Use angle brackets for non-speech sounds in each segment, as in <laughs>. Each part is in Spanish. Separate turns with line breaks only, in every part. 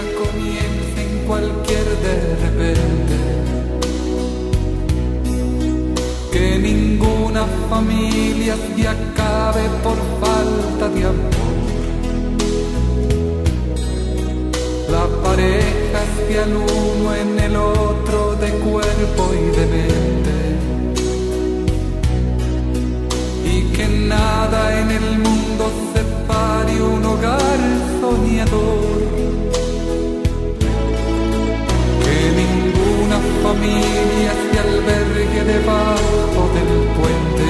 familia comienza en cualquier de repente. Que ninguna familia se acabe por falta de amor. La pareja se al uno en el otro de cuerpo y de mente. Y que nada en el mundo separe un hogar soñador. Ninguna familia se albergue debajo del puente.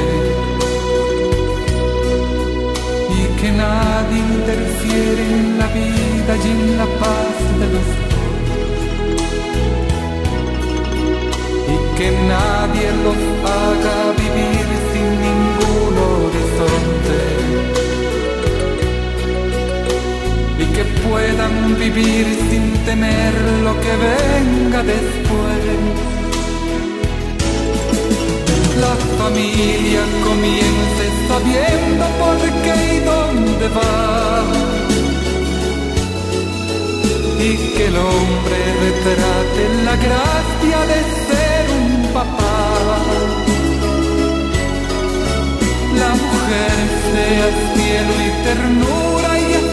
Y que nadie interfiere en la vida y en la paz de los dos. Y que nadie los haga puedan vivir sin temer lo que venga después. La familia comience sabiendo por qué y dónde va. Y que el hombre retrate la gracia de ser un papá. La mujer sea cielo y ternura y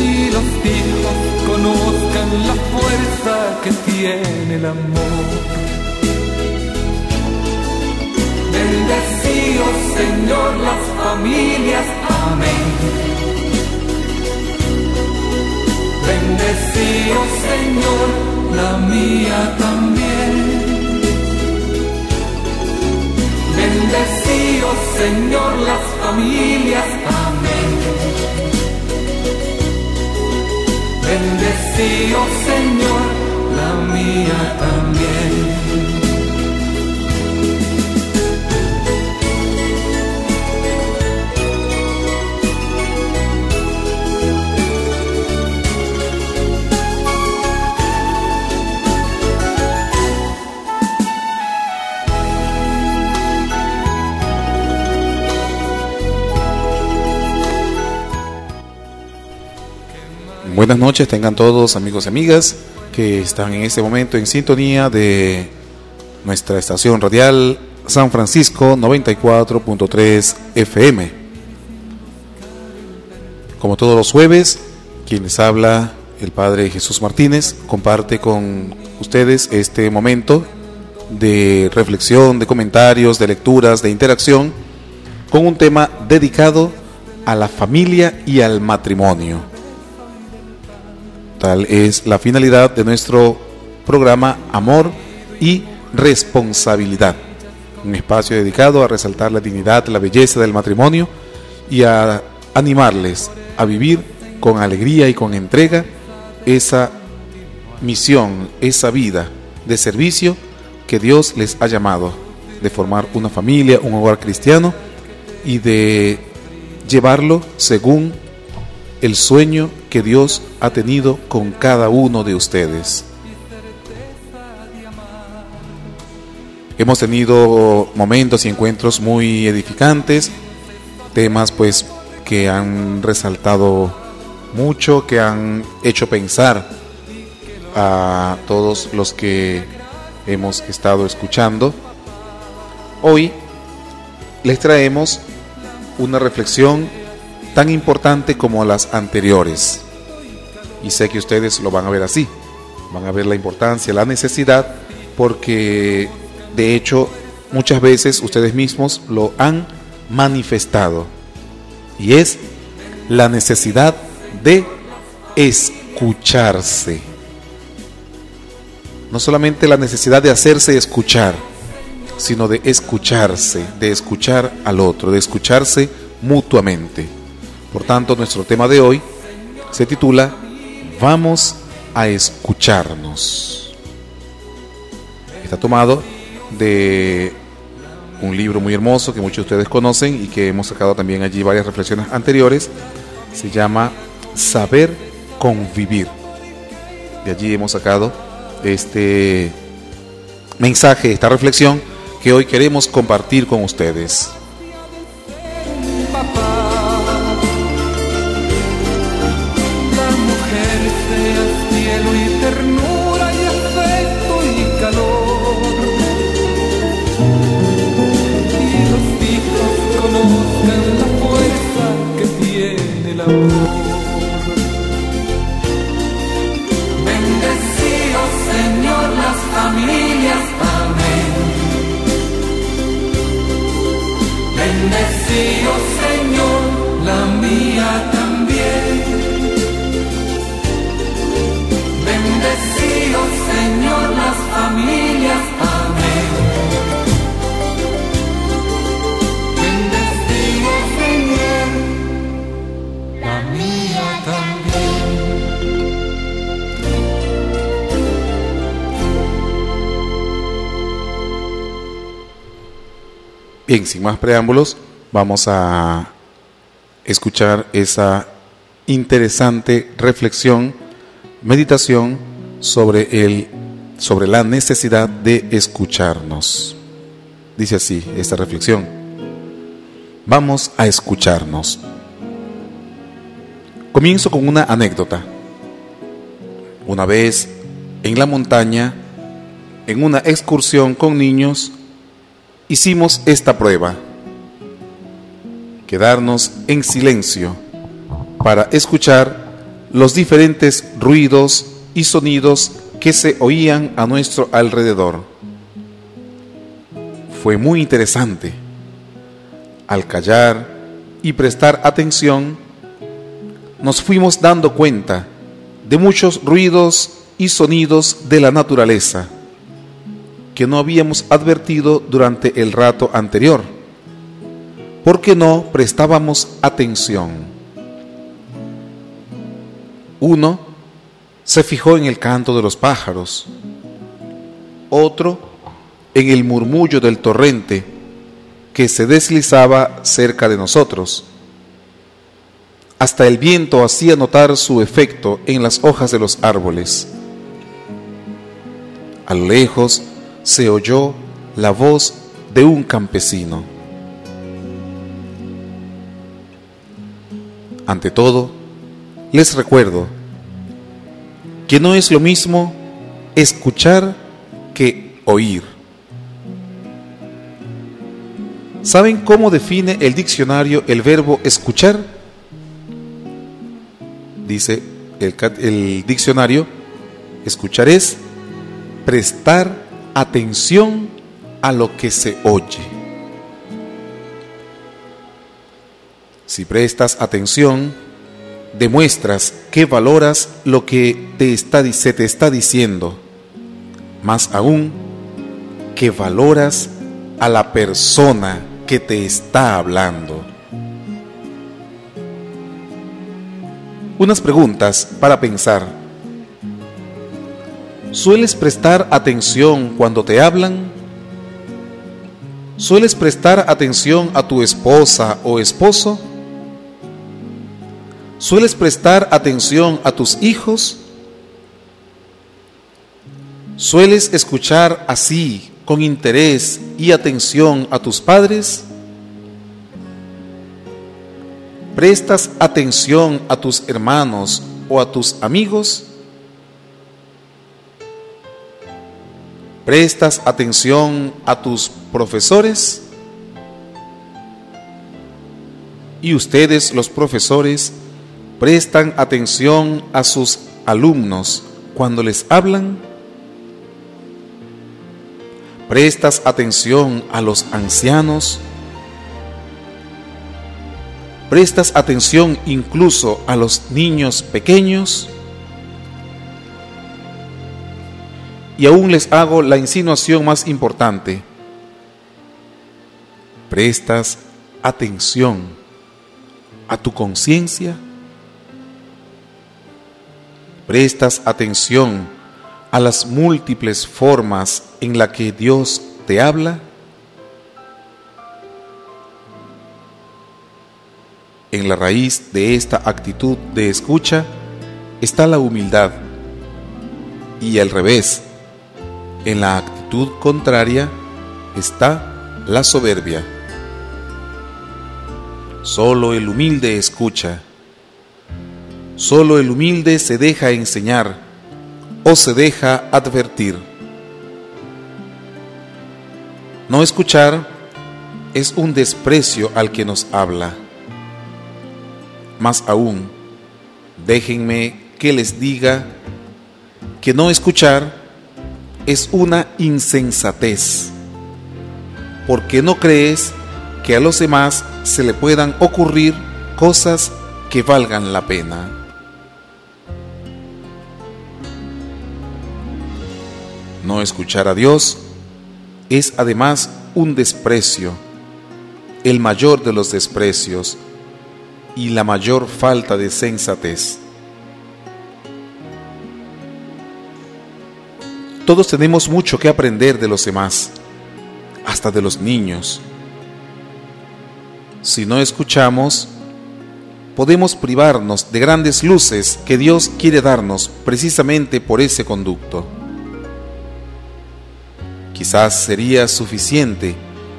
Y los hijos conozcan la fuerza que tiene el amor. Bendecíos Señor las familias, amén. Bendecíos Señor la mía también. Bendecíos Señor las familias, amén. Bendecíos Señor la mía también.
Buenas noches, tengan todos amigos y amigas que están en este momento en sintonía de nuestra estación radial San Francisco 94.3 FM. Como todos los jueves, quien les habla, el Padre Jesús Martínez, comparte con ustedes este momento de reflexión, de comentarios, de lecturas, de interacción, con un tema dedicado a la familia y al matrimonio. Es la finalidad de nuestro programa Amor y Responsabilidad, un espacio dedicado a resaltar la dignidad, la belleza del matrimonio y a animarles a vivir con alegría y con entrega esa misión, esa vida de servicio que Dios les ha llamado, de formar una familia, un hogar cristiano y de llevarlo según el sueño que Dios ha tenido con cada uno de ustedes. Hemos tenido momentos y encuentros muy edificantes, temas pues que han resaltado mucho, que han hecho pensar a todos los que hemos estado escuchando. Hoy les traemos una reflexión tan importante como las anteriores. Y sé que ustedes lo van a ver así. Van a ver la importancia, la necesidad, porque de hecho muchas veces ustedes mismos lo han manifestado. Y es la necesidad de escucharse. No solamente la necesidad de hacerse escuchar, sino de escucharse, de escuchar al otro, de escucharse mutuamente. Por tanto, nuestro tema de hoy se titula Vamos a escucharnos. Está tomado de un libro muy hermoso que muchos de ustedes conocen y que hemos sacado también allí varias reflexiones anteriores. Se llama Saber convivir. De allí hemos sacado este mensaje, esta reflexión que hoy queremos compartir con ustedes. Bien, sin más preámbulos, vamos a escuchar esa interesante reflexión, meditación sobre el sobre la necesidad de escucharnos. Dice así esta reflexión. Vamos a escucharnos. Comienzo con una anécdota. Una vez en la montaña, en una excursión con niños, hicimos esta prueba. Quedarnos en silencio para escuchar los diferentes ruidos y sonidos que se oían a nuestro alrededor. Fue muy interesante. Al callar y prestar atención, nos fuimos dando cuenta de muchos ruidos y sonidos de la naturaleza que no habíamos advertido durante el rato anterior, porque no prestábamos atención. Uno se fijó en el canto de los pájaros, otro en el murmullo del torrente que se deslizaba cerca de nosotros. Hasta el viento hacía notar su efecto en las hojas de los árboles. A lo lejos se oyó la voz de un campesino. Ante todo, les recuerdo que no es lo mismo escuchar que oír. ¿Saben cómo define el diccionario el verbo escuchar? Dice el, diccionario, escuchar es prestar atención a lo que se oye. Si prestas atención, demuestras que valoras lo que te está, se te está diciendo. Más aún, que valoras a la persona que te está hablando. Unas preguntas para pensar. ¿Sueles prestar atención cuando te hablan? ¿Sueles prestar atención a tu esposa o esposo? ¿Sueles prestar atención a tus hijos? ¿Sueles escuchar así, con interés y atención a tus padres? ¿Prestas atención a tus hermanos o a tus amigos? ¿Prestas atención a tus profesores? Y ustedes, los profesores, prestan atención a sus alumnos cuando les hablan? ¿Prestas atención a los ancianos? ¿Prestas atención incluso a los niños pequeños? Y aún les hago la insinuación más importante. ¿Prestas atención a tu conciencia? ¿Prestas atención a las múltiples formas en las que Dios te habla? En la raíz de esta actitud de escucha está la humildad y al revés, en la actitud contraria está la soberbia. Solo el humilde escucha. Solo el humilde se deja enseñar o se deja advertir. No escuchar es un desprecio al que nos habla. Más aún, déjenme que les diga que no escuchar es una insensatez, porque no crees que a los demás se le puedan ocurrir cosas que valgan la pena. No escuchar a Dios es además un desprecio, el mayor de los desprecios y la mayor falta de sensatez. Todos tenemos mucho que aprender de los demás, hasta de los niños. Si no escuchamos, podemos privarnos de grandes luces que Dios quiere darnos precisamente por ese conducto. Quizás sería suficiente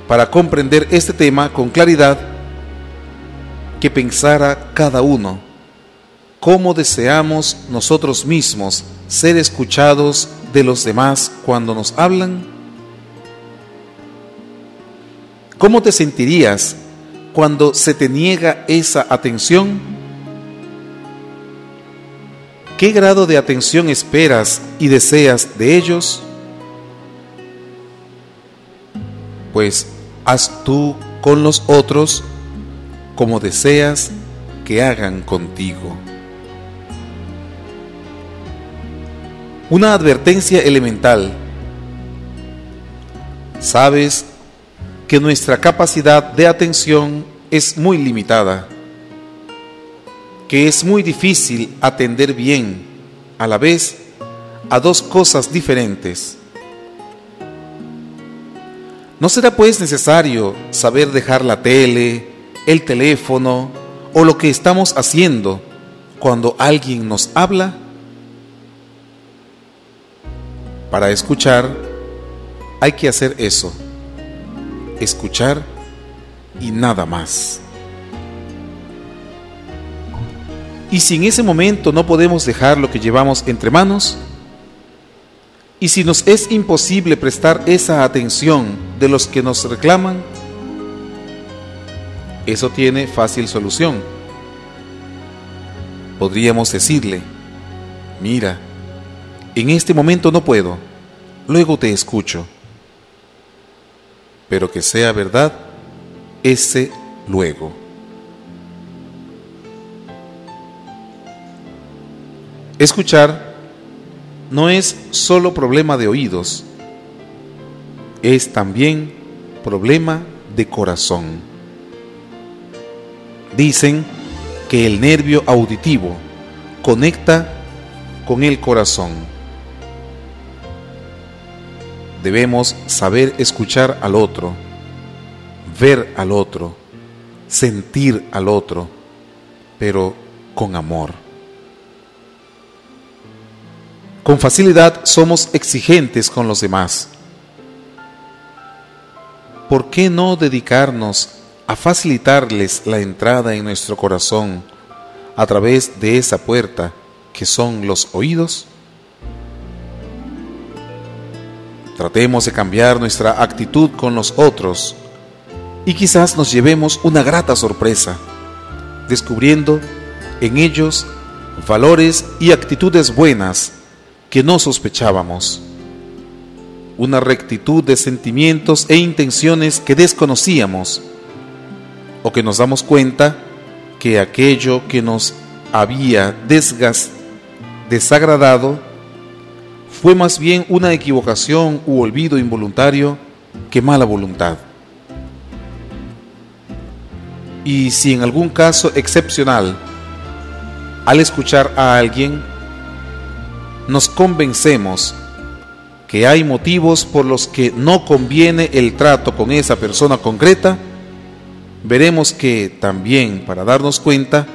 para comprender este tema con claridad que pensara cada uno cómo deseamos nosotros mismos ser escuchados de los demás cuando nos hablan. ¿Cómo te sentirías cuando se te niega esa atención? ¿Qué grado de atención esperas y deseas de ellos? Pues haz tú con los otros como deseas que hagan contigo. Una advertencia elemental. Sabes que nuestra capacidad de atención es muy limitada, que es muy difícil atender bien a la vez a dos cosas diferentes. ¿No será pues necesario saber dejar la tele, el teléfono o lo que estamos haciendo cuando alguien nos habla? Para escuchar hay que hacer eso escuchar y nada más. Y si en ese momento no podemos dejar lo que llevamos entre manos, y si nos es imposible prestar esa atención de los que nos reclaman, eso tiene fácil solución. Podríamos decirle, mira, en este momento no puedo, luego te escucho pero que sea verdad ese luego. Escuchar no es solo problema de oídos, es también problema de corazón. Dicen que el nervio auditivo conecta con el corazón debemos saber escuchar al otro, ver al otro, sentir al otro, pero con amor. Con facilidad somos exigentes con los demás. ¿Por qué no dedicarnos a facilitarles la entrada en nuestro corazón a través de esa puerta que son los oídos? Tratemos de cambiar nuestra actitud con los otros y quizás nos llevemos una grata sorpresa, descubriendo en ellos valores y actitudes buenas que no sospechábamos, una rectitud de sentimientos e intenciones que desconocíamos, o que nos damos cuenta que aquello que nos había desagradado fue más bien una equivocación u olvido involuntario que mala voluntad. Y si en algún caso excepcional, al escuchar a alguien, nos convencemos que hay motivos por los que no conviene el trato con esa persona concreta, veremos que también para darnos cuenta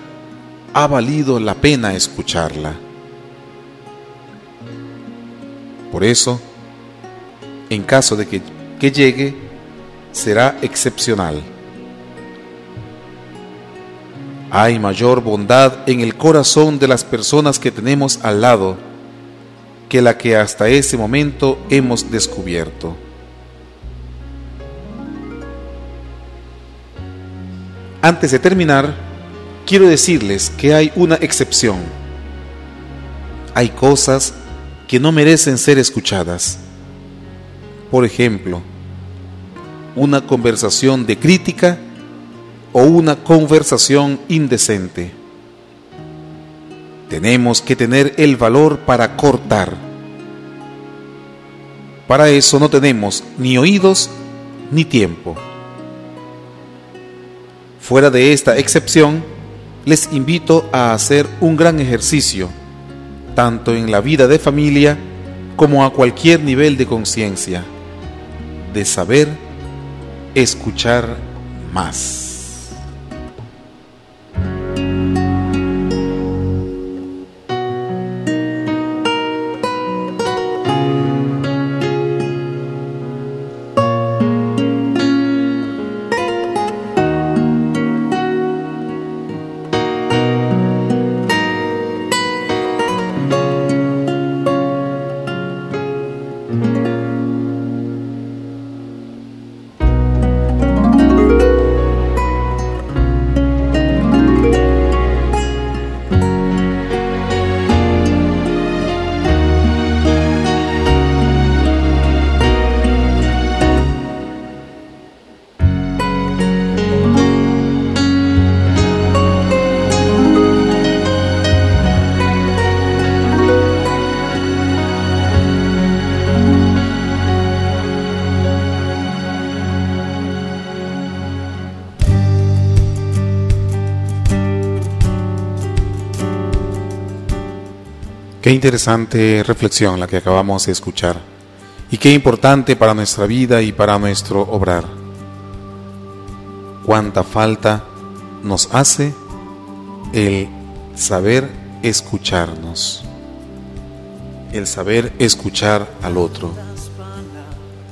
ha valido la pena escucharla. Por eso, en caso de que, que llegue, será excepcional. Hay mayor bondad en el corazón de las personas que tenemos al lado que la que hasta ese momento hemos descubierto. Antes de terminar, quiero decirles que hay una excepción. Hay cosas que no merecen ser escuchadas. Por ejemplo, una conversación de crítica o una conversación indecente. Tenemos que tener el valor para cortar. Para eso no tenemos ni oídos ni tiempo. Fuera de esta excepción, les invito a hacer un gran ejercicio, tanto en la vida de familia como a cualquier nivel de conciencia, de saber escuchar más. Qué interesante reflexión la que acabamos de escuchar y qué importante para nuestra vida y para nuestro obrar. Cuánta falta nos hace el saber escucharnos, el saber escuchar al otro.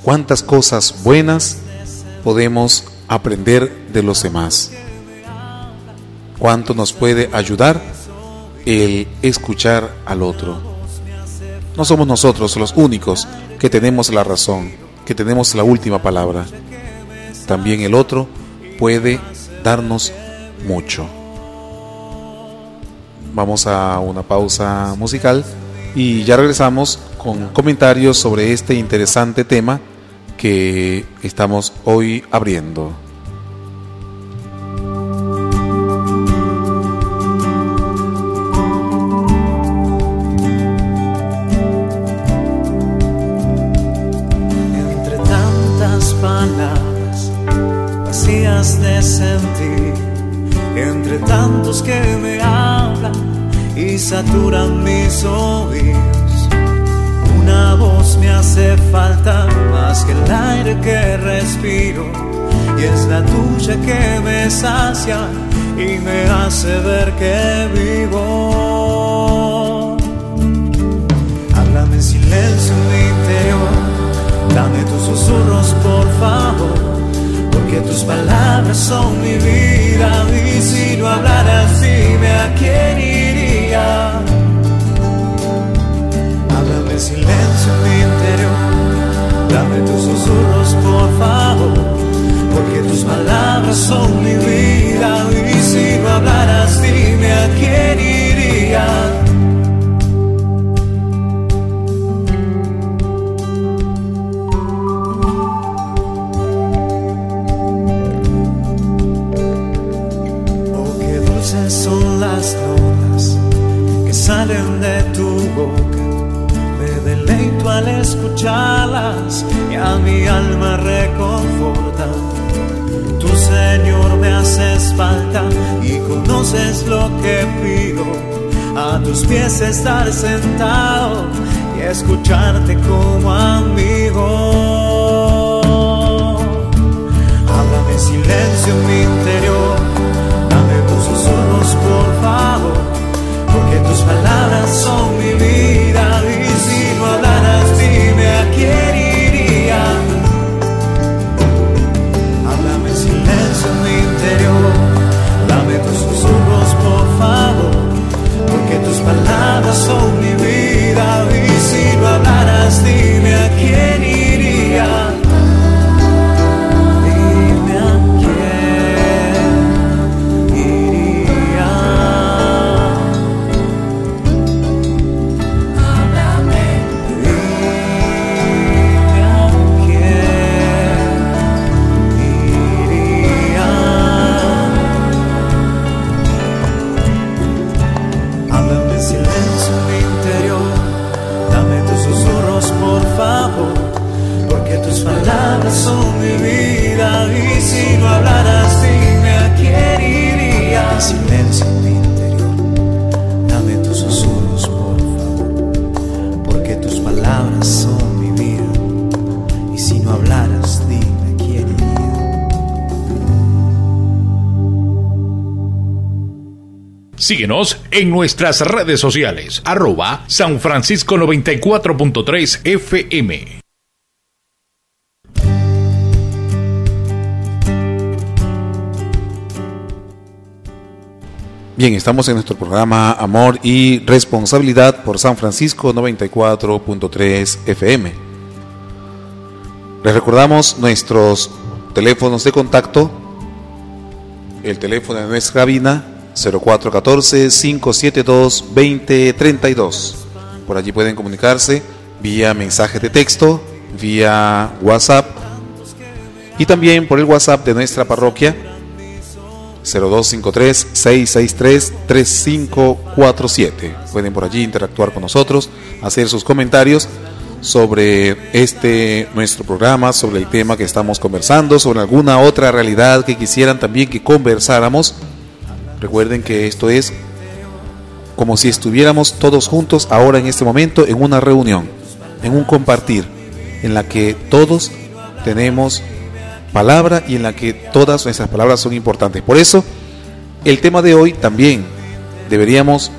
Cuántas cosas buenas podemos aprender de los demás. Cuánto nos puede ayudar el escuchar al otro. No somos nosotros los únicos que tenemos la razón, que tenemos la última palabra. También el otro puede darnos mucho. Vamos a una pausa musical y ya regresamos con comentarios sobre este interesante tema que estamos hoy abriendo.
Que respiro. Y es la tuya que me sacia y me hace ver que vivo. Háblame en silencio en mi interior. Dame tus susurros, por favor. Porque tus palabras son mi vida. Y si no hablaras, dime a quién Háblame en silencio en mi interior, dame tus susurros por favor, porque tus palabras son mi vida y si no hablaras dime a quién iría. Escucharlas y a mi alma reconforta. Tu Señor me haces falta y conoces lo que pido. A tus pies estar sentado y escucharte como amigo. Háblame en silencio en mi interior,
Síguenos en nuestras redes sociales, arroba San Francisco 94.3 FM.
Bien, estamos en nuestro programa Amor y Responsabilidad por San Francisco 94.3 FM. Les recordamos nuestros teléfonos de contacto. El teléfono de nuestra cabina 0414-572-2032. Por allí pueden comunicarse vía mensaje de texto, vía WhatsApp y también por el WhatsApp de nuestra parroquia 0253-663-3547. Pueden por allí interactuar con nosotros, hacer sus comentarios sobre este nuestro programa, sobre el tema que estamos conversando, sobre alguna otra realidad que quisieran también que conversáramos. Recuerden que esto es como si estuviéramos todos juntos ahora en este momento en una reunión, en un compartir, en la que todos tenemos palabra y en la que todas nuestras palabras son importantes. Por eso, el tema de hoy también deberíamos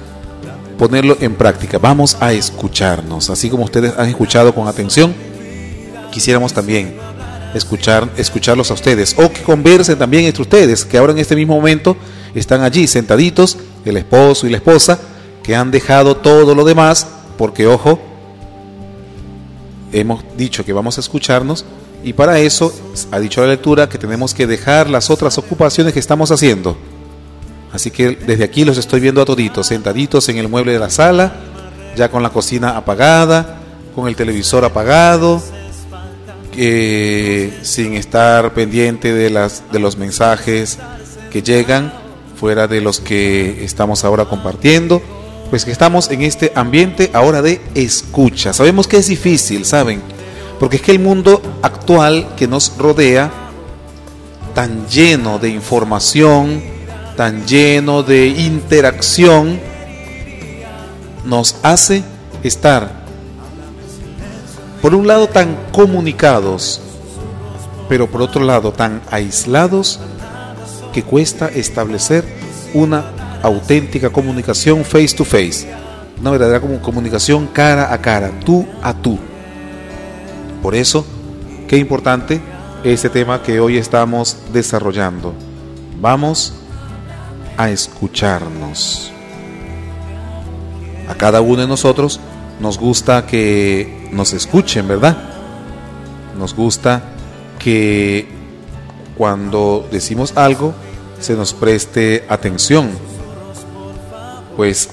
ponerlo en práctica. Vamos a escucharnos, así como ustedes han escuchado con atención, quisiéramos también escuchar, escucharlos a ustedes o que conversen también entre ustedes, que ahora en este mismo momento están allí sentaditos, el esposo y la esposa, que han dejado todo lo demás, porque ojo, hemos dicho que vamos a escucharnos y para eso ha dicho la lectura que tenemos que dejar las otras ocupaciones que estamos haciendo. Así que desde aquí los estoy viendo a toditos, sentaditos en el mueble de la sala, ya con la cocina apagada, con el televisor apagado, eh, sin estar pendiente de, las, de los mensajes que llegan, fuera de los que estamos ahora compartiendo. Pues que estamos en este ambiente ahora de escucha. Sabemos que es difícil, ¿saben? Porque es que el mundo actual que nos rodea, tan lleno de información, tan lleno de interacción, nos hace estar, por un lado, tan comunicados, pero por otro lado, tan aislados, cuesta establecer una auténtica comunicación face to face, una verdadera comunicación cara a cara, tú a tú. Por eso, qué importante este tema que hoy estamos desarrollando. Vamos a escucharnos. A cada uno de nosotros nos gusta que nos escuchen, ¿verdad? Nos gusta que cuando decimos algo se nos preste atención. Pues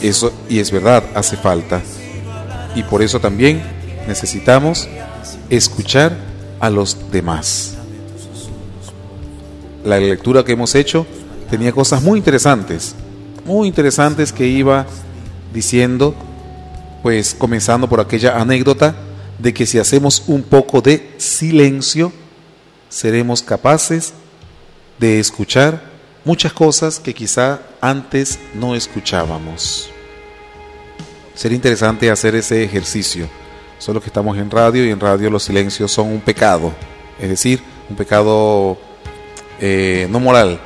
eso, y es verdad, hace falta. Y por eso también necesitamos escuchar a los demás. La lectura que hemos hecho tenía cosas muy interesantes, muy interesantes que iba diciendo, pues comenzando por aquella anécdota de que si hacemos un poco de silencio, seremos capaces de escuchar muchas cosas que quizá antes no escuchábamos. Sería interesante hacer ese ejercicio solo que estamos en radio y en radio los silencios son un pecado, es decir, un pecado eh, no moral,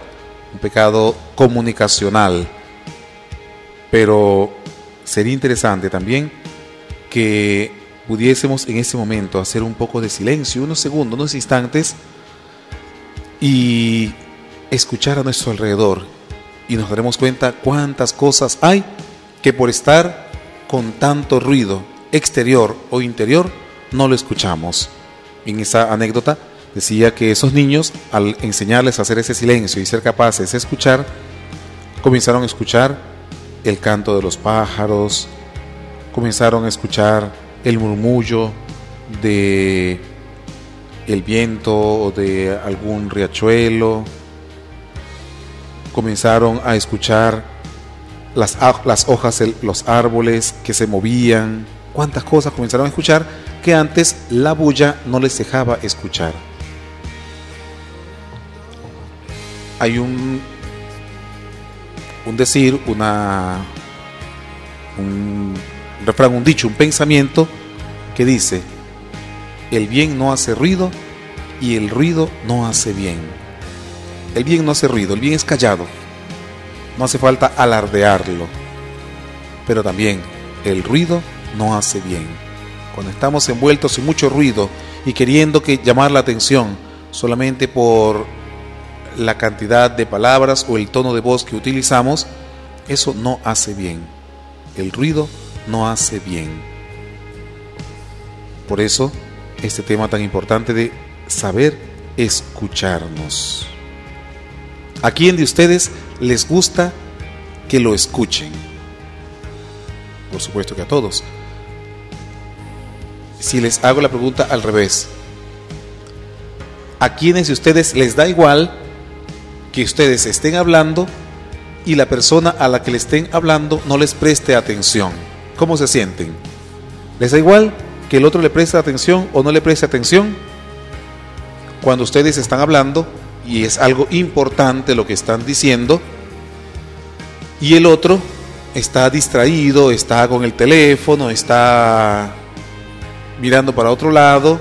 un pecado comunicacional. Pero sería interesante también que pudiésemos en ese momento hacer un poco de silencio, unos segundos, unos instantes, y escuchar a nuestro alrededor. Y nos daremos cuenta cuántas cosas hay que por estar con tanto ruido, exterior o interior, no lo escuchamos. En esa anécdota decía que esos niños, al enseñarles a hacer ese silencio y ser capaces de escuchar, comenzaron a escuchar el canto de los pájaros, comenzaron a escuchar el murmullo de el viento o de algún riachuelo, comenzaron a escuchar las, las hojas los árboles que se movían, cuántas cosas comenzaron a escuchar que antes la bulla no les dejaba escuchar. Hay un, un decir, una, un refrán, un dicho, un pensamiento que dice, el bien no hace ruido y el ruido no hace bien. El bien no hace ruido, el bien es callado. no hace falta alardearlo. Pero también el ruido no hace bien. Cuando estamos envueltos en mucho ruido y queriendo que llamar la atención solamente por la cantidad de palabras o el tono de voz que utilizamos, eso no hace bien. El ruido no hace bien. Por eso, este tema tan importante de saber escucharnos. ¿A quién de ustedes les gusta que lo escuchen? Por supuesto que a todos. Si les hago la pregunta al revés, ¿a quiénes de ustedes les da igual que ustedes estén hablando y la persona a la que le estén hablando no les preste atención? ¿Cómo se sienten? ¿Les da igual que el otro le preste atención o no le preste atención? Cuando ustedes están hablando y es algo importante lo que están diciendo, y el otro está distraído, está con el teléfono, está mirando para otro lado,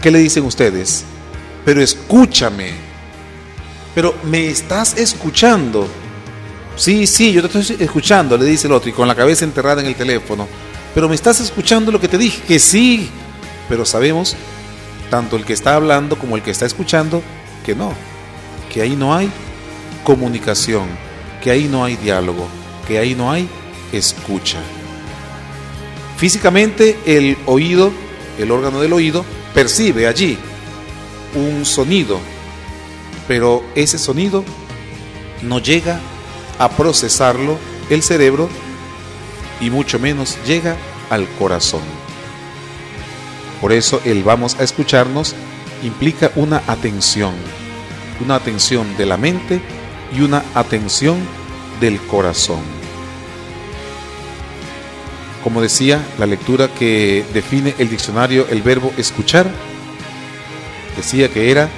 ¿qué le dicen ustedes? Pero escúchame, pero me estás escuchando. Sí, sí, yo te estoy escuchando, le dice el otro, y con la cabeza enterrada en el teléfono. Pero me estás escuchando lo que te dije, que sí. Pero sabemos, tanto el que está hablando como el que está escuchando, que no, que ahí no hay comunicación, que ahí no hay diálogo, que ahí no hay escucha. Físicamente el oído, el órgano del oído, percibe allí un sonido, pero ese sonido no llega a procesarlo el cerebro y mucho menos llega al corazón. Por eso el vamos a escucharnos implica una atención, una atención de la mente y una atención del corazón. Como decía la lectura que define el diccionario el verbo escuchar, decía que era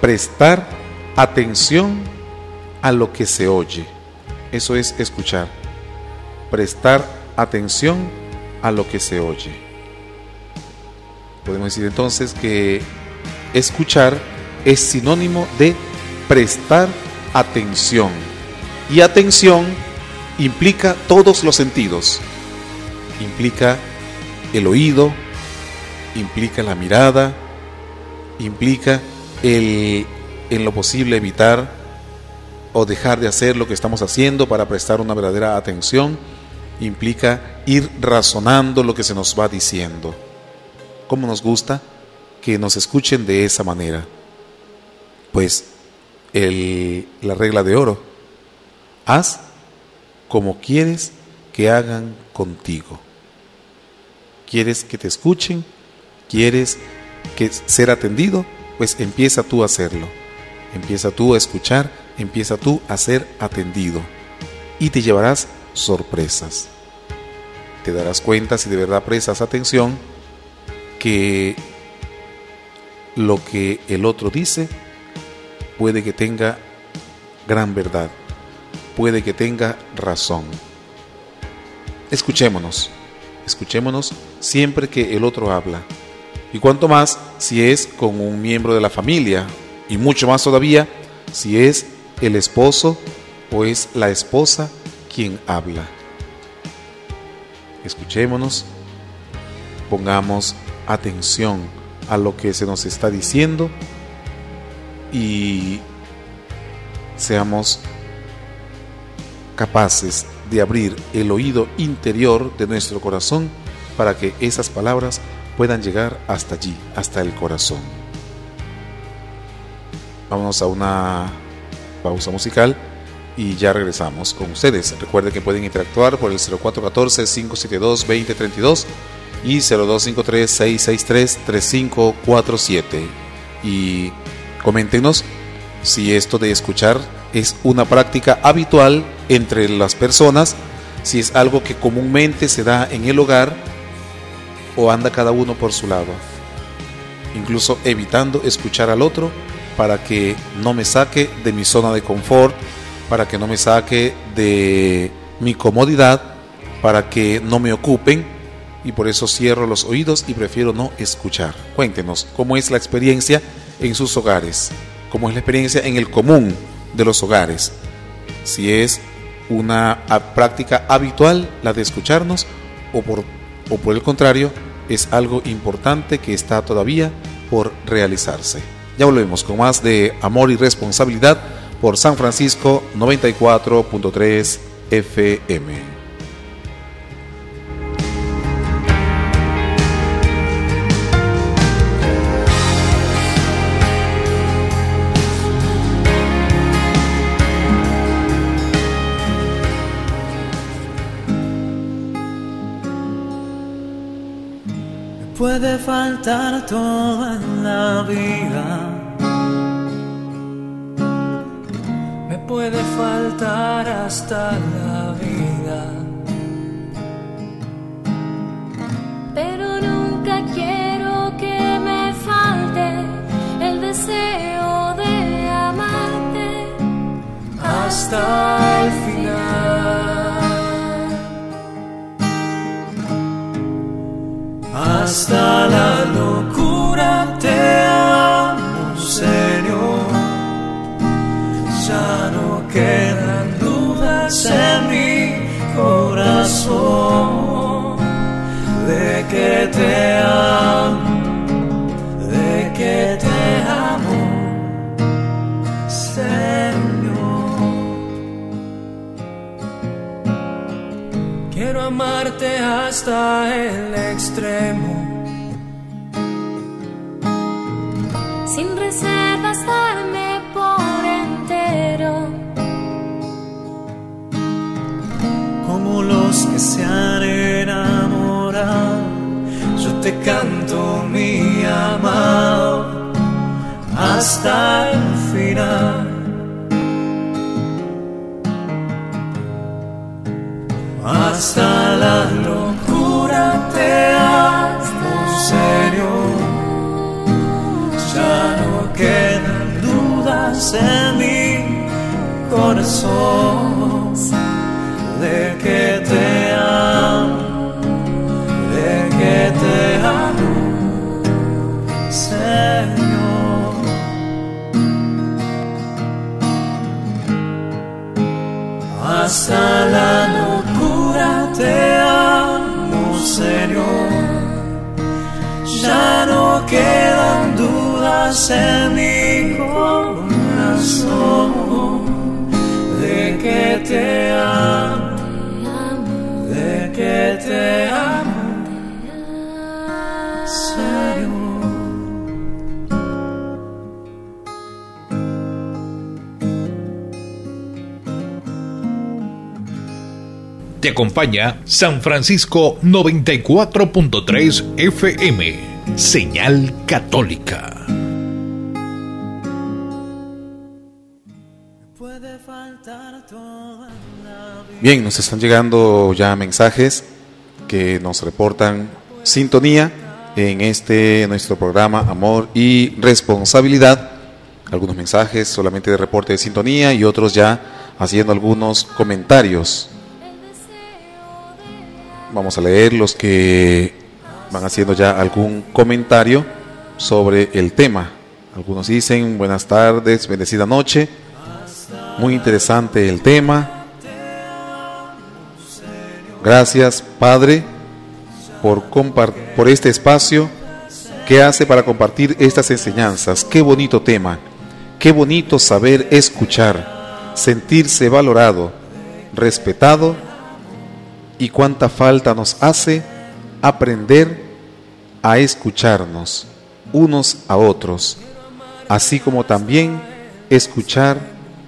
prestar atención a lo que se oye. Eso es escuchar. Prestar atención a lo que se oye. Podemos decir entonces que escuchar es sinónimo de prestar atención. Y atención implica todos los sentidos. Implica el oído, implica la mirada, implica el en lo posible evitar o dejar de hacer lo que estamos haciendo para prestar una verdadera atención, implica ir razonando lo que se nos va diciendo. ¿Cómo nos gusta que nos escuchen de esa manera? Pues el, la regla de oro, haz como quieres que hagan contigo. ¿Quieres que te escuchen? ¿Quieres que ser atendido? Pues empieza tú a hacerlo. Empieza tú a escuchar, empieza tú a ser atendido. Y te llevarás sorpresas. Te darás cuenta si de verdad prestas atención que lo que el otro dice puede que tenga gran verdad, puede que tenga razón. Escuchémonos, escuchémonos siempre que el otro habla. Y cuanto más si es con un miembro de la familia, y mucho más todavía si es el esposo o es la esposa quien habla. Escuchémonos, pongamos atención a lo que se nos está diciendo y seamos capaces de abrir el oído interior de nuestro corazón para que esas palabras puedan llegar hasta allí, hasta el corazón. Vámonos a una pausa musical y ya regresamos con ustedes. Recuerden que pueden interactuar por el 0414-572-2032 y 0253-663-3547. Y coméntenos si esto de escuchar es una práctica habitual entre las personas, si es algo que comúnmente se da en el hogar o anda cada uno por su lado, incluso evitando escuchar al otro para que no me saque de mi zona de confort, para que no me saque de mi comodidad, para que no me ocupen y por eso cierro los oídos y prefiero no escuchar. Cuéntenos cómo es la experiencia en sus hogares, cómo es la experiencia en el común de los hogares. si es una práctica habitual la de escucharnos o por, o por el contrario es algo importante que está todavía por realizarse. Ya volvemos con más de Amor y Responsabilidad por San Francisco 94.3 FM.
Faltar toda la vida. Me puede faltar hasta la
acompaña San Francisco 94.3 FM, señal católica.
Bien, nos están llegando ya mensajes que nos reportan sintonía en este nuestro programa Amor y Responsabilidad. Algunos mensajes solamente de reporte de sintonía y otros ya haciendo algunos comentarios. Vamos a leer los que van haciendo ya algún comentario sobre el tema. Algunos dicen buenas tardes, bendecida noche. Muy interesante el tema Gracias, Padre, por, por este espacio que hace para compartir estas enseñanzas. Qué bonito tema, qué bonito saber escuchar, sentirse valorado, respetado y cuánta falta nos hace aprender a escucharnos unos a otros, así como también escuchar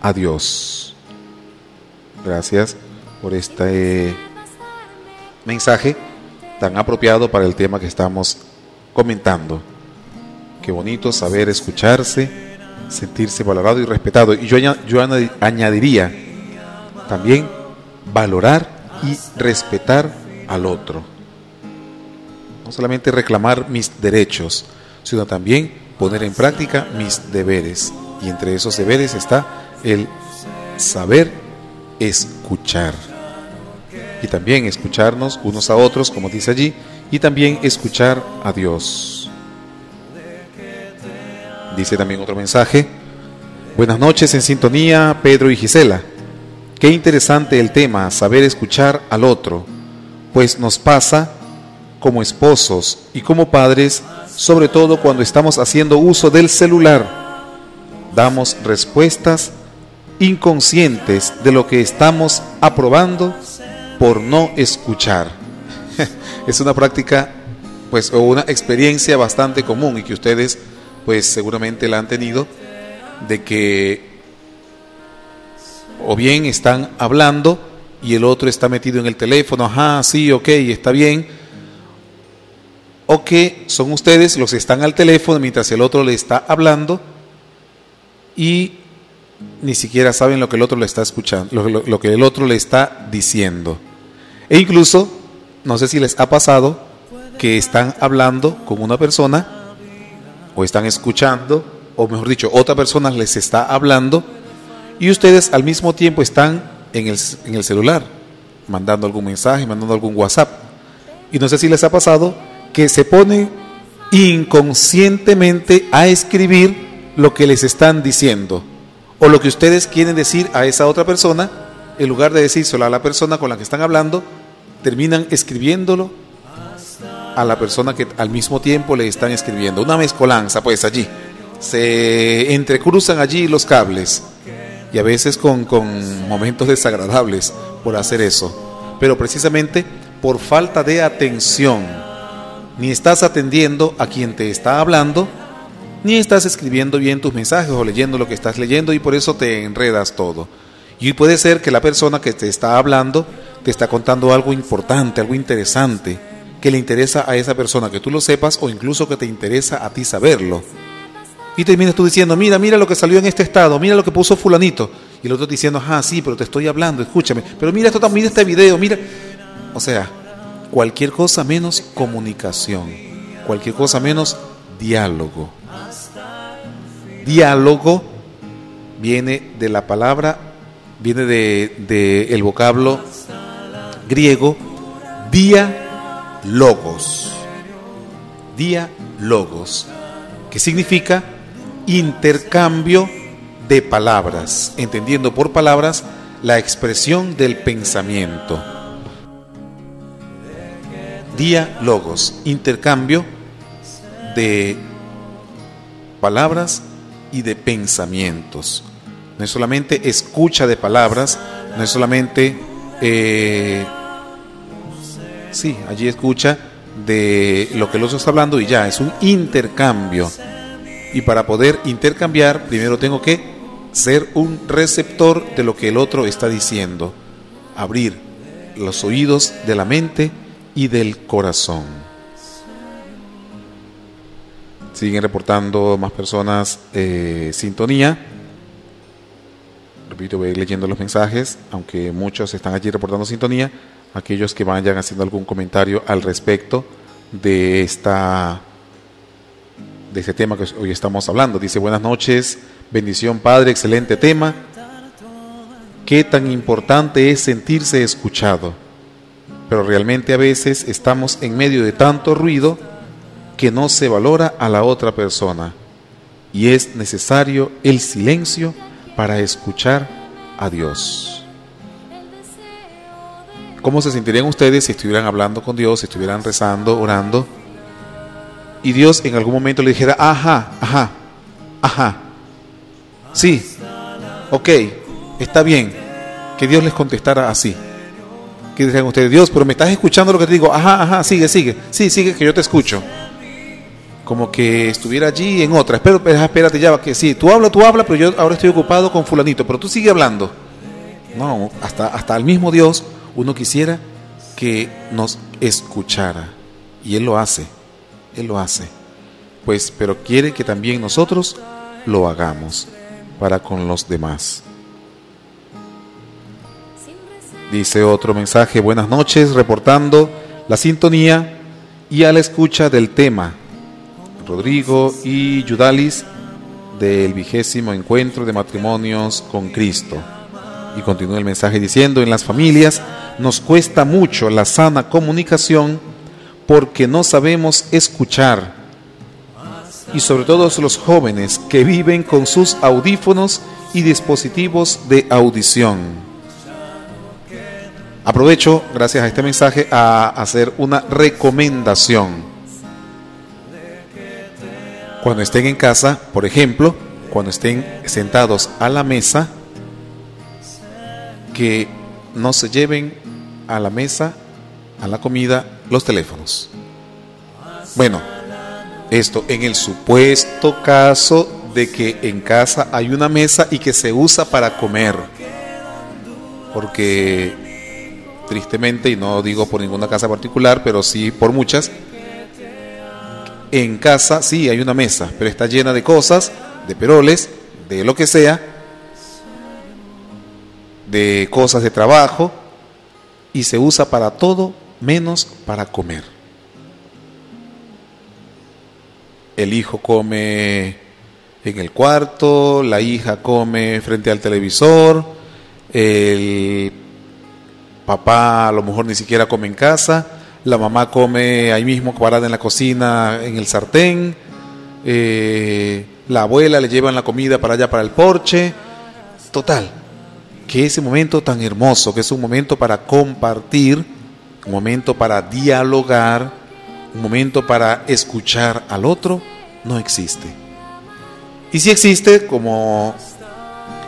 a Dios. Gracias por este mensaje tan apropiado para el tema que estamos comentando. Qué bonito saber escucharse, sentirse valorado y respetado. Y yo, yo añadiría también valorar y respetar al otro. No solamente reclamar mis derechos, sino también poner en práctica mis deberes. Y entre esos deberes está el saber escuchar y también escucharnos unos a otros, como dice allí, y también escuchar a Dios. Dice también otro mensaje. Buenas noches en sintonía, Pedro y Gisela. Qué interesante el tema, saber escuchar al otro, pues nos pasa como esposos y como padres, sobre todo cuando estamos haciendo uso del celular. Damos respuestas inconscientes de lo que estamos aprobando por no escuchar. <laughs> es una práctica, pues, o una experiencia bastante común y que ustedes, pues, seguramente la han tenido, de que o bien están hablando y el otro está metido en el teléfono, ajá, sí, ok, está bien, o que son ustedes los que están al teléfono mientras el otro le está hablando y ni siquiera saben lo que el otro le está escuchando, lo, que el otro le está diciendo. E incluso, no sé si les ha pasado que están hablando con una persona o están escuchando, o mejor dicho, otra persona les está hablando y ustedes al mismo tiempo están en el, en el celular, mandando algún mensaje, mandando algún WhatsApp. Y no sé si les ha pasado que se ponen inconscientemente a escribir lo que les están diciendo o lo que ustedes quieren decir a esa otra persona, en lugar de decírselo a la persona con la que están hablando, terminan escribiéndolo a la persona que al mismo tiempo le están escribiendo. Una mezcolanza, pues allí. Se entrecruzan allí los cables y a veces con, con momentos desagradables por hacer eso. Pero precisamente por falta de atención ni estás atendiendo a quien te está hablando, ni estás escribiendo bien tus mensajes o leyendo lo que estás leyendo y por eso te enredas todo. Y puede ser que la persona que te está hablando te está contando algo importante, algo interesante, que le interesa a esa persona que tú lo sepas o incluso que te interesa a ti saberlo. Y terminas tú diciendo, mira, mira lo que salió en este estado, mira lo que puso fulanito. Y el otro diciendo, ah, sí, pero te estoy hablando, escúchame. Pero mira esto, mira este video, mira. O sea, cualquier cosa menos comunicación, cualquier cosa menos diálogo. Diálogo viene de la palabra, viene de, el vocablo griego dia logos. Dia logos, que significa intercambio de palabras, entendiendo por palabras la expresión del pensamiento diálogos, intercambio de palabras y de pensamientos. No es solamente escucha de palabras, no es solamente, eh, sí, allí escucha de lo que el otro está hablando y ya, es un intercambio. Y para poder intercambiar, primero tengo que ser un receptor de lo que el otro está diciendo, abrir los oídos de la mente y del corazón. Siguen reportando más personas eh, sintonía. Repito, voy leyendo los mensajes, aunque muchos están allí reportando sintonía. Aquellos que vayan haciendo algún comentario al respecto de esta de este tema que hoy estamos hablando. Dice, buenas noches, bendición Padre, excelente tema. Qué tan importante es sentirse escuchado pero realmente a veces estamos en medio de tanto ruido que no se valora a la otra persona y es necesario el silencio para escuchar a Dios. ¿Cómo se sentirían ustedes si estuvieran hablando con Dios, si estuvieran rezando, orando, y Dios en algún momento le dijera, ajá, ajá, ajá, sí, ok, está bien, que Dios les contestara así? que dicen ustedes, Dios, pero me estás escuchando lo que te digo, ajá, ajá, sigue, sigue, sí, sigue, que yo te escucho. Como que estuviera allí en otra, espero, espérate ya, que sí, tú hablas, tú hablas, pero yo ahora estoy ocupado con fulanito, pero tú sigue hablando. No, hasta, hasta el mismo Dios uno quisiera que nos escuchara. Y Él lo hace, Él lo hace. Pues, pero quiere que también nosotros lo hagamos para con los demás. Dice otro mensaje, buenas noches, reportando la sintonía y a la escucha del tema. Rodrigo y Yudalis del vigésimo encuentro de matrimonios con Cristo. Y continúa el mensaje diciendo, en las familias nos cuesta mucho la sana comunicación porque no sabemos escuchar. Y sobre todo los jóvenes que viven con sus audífonos y dispositivos de audición Aprovecho, gracias a este mensaje, a hacer una recomendación. Cuando estén en casa, por ejemplo, cuando estén sentados a la mesa, que no se lleven a la mesa, a la comida, los teléfonos. Bueno, esto en el supuesto caso de que en casa hay una mesa y que se usa para comer. Porque tristemente, y no digo por ninguna casa particular, pero sí por muchas, en casa sí hay una mesa, pero está llena de cosas, de peroles, de lo que sea, de cosas de trabajo, y se usa para todo menos para comer. El hijo come en el cuarto, la hija come frente al televisor, el papá a lo mejor ni siquiera come en casa, la mamá come ahí mismo parada en la cocina en el sartén, eh, la abuela le llevan la comida para allá para el porche, total, que ese momento tan hermoso, que es un momento para compartir, un momento para dialogar, un momento para escuchar al otro, no existe. Y si existe, como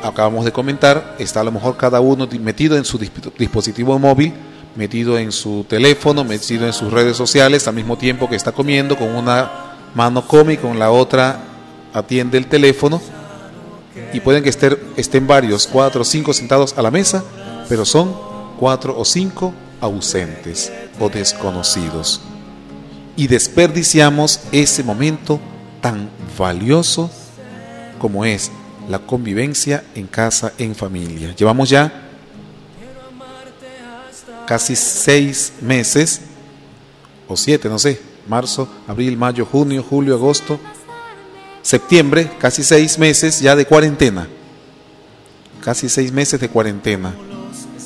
acabamos de comentar, está a lo mejor cada uno metido en su dispositivo móvil, metido en su teléfono, metido en sus redes sociales, al mismo tiempo que está comiendo, con una mano come y con la otra atiende el teléfono. Y pueden que estén, varios, cuatro o cinco sentados a la mesa, pero son cuatro o cinco ausentes o desconocidos. Y desperdiciamos ese momento tan valioso como es la convivencia en casa, en familia. Llevamos ya casi seis meses, o siete, no sé, marzo, abril, mayo, junio, julio, agosto, septiembre, casi seis meses ya de cuarentena. Casi seis meses de cuarentena.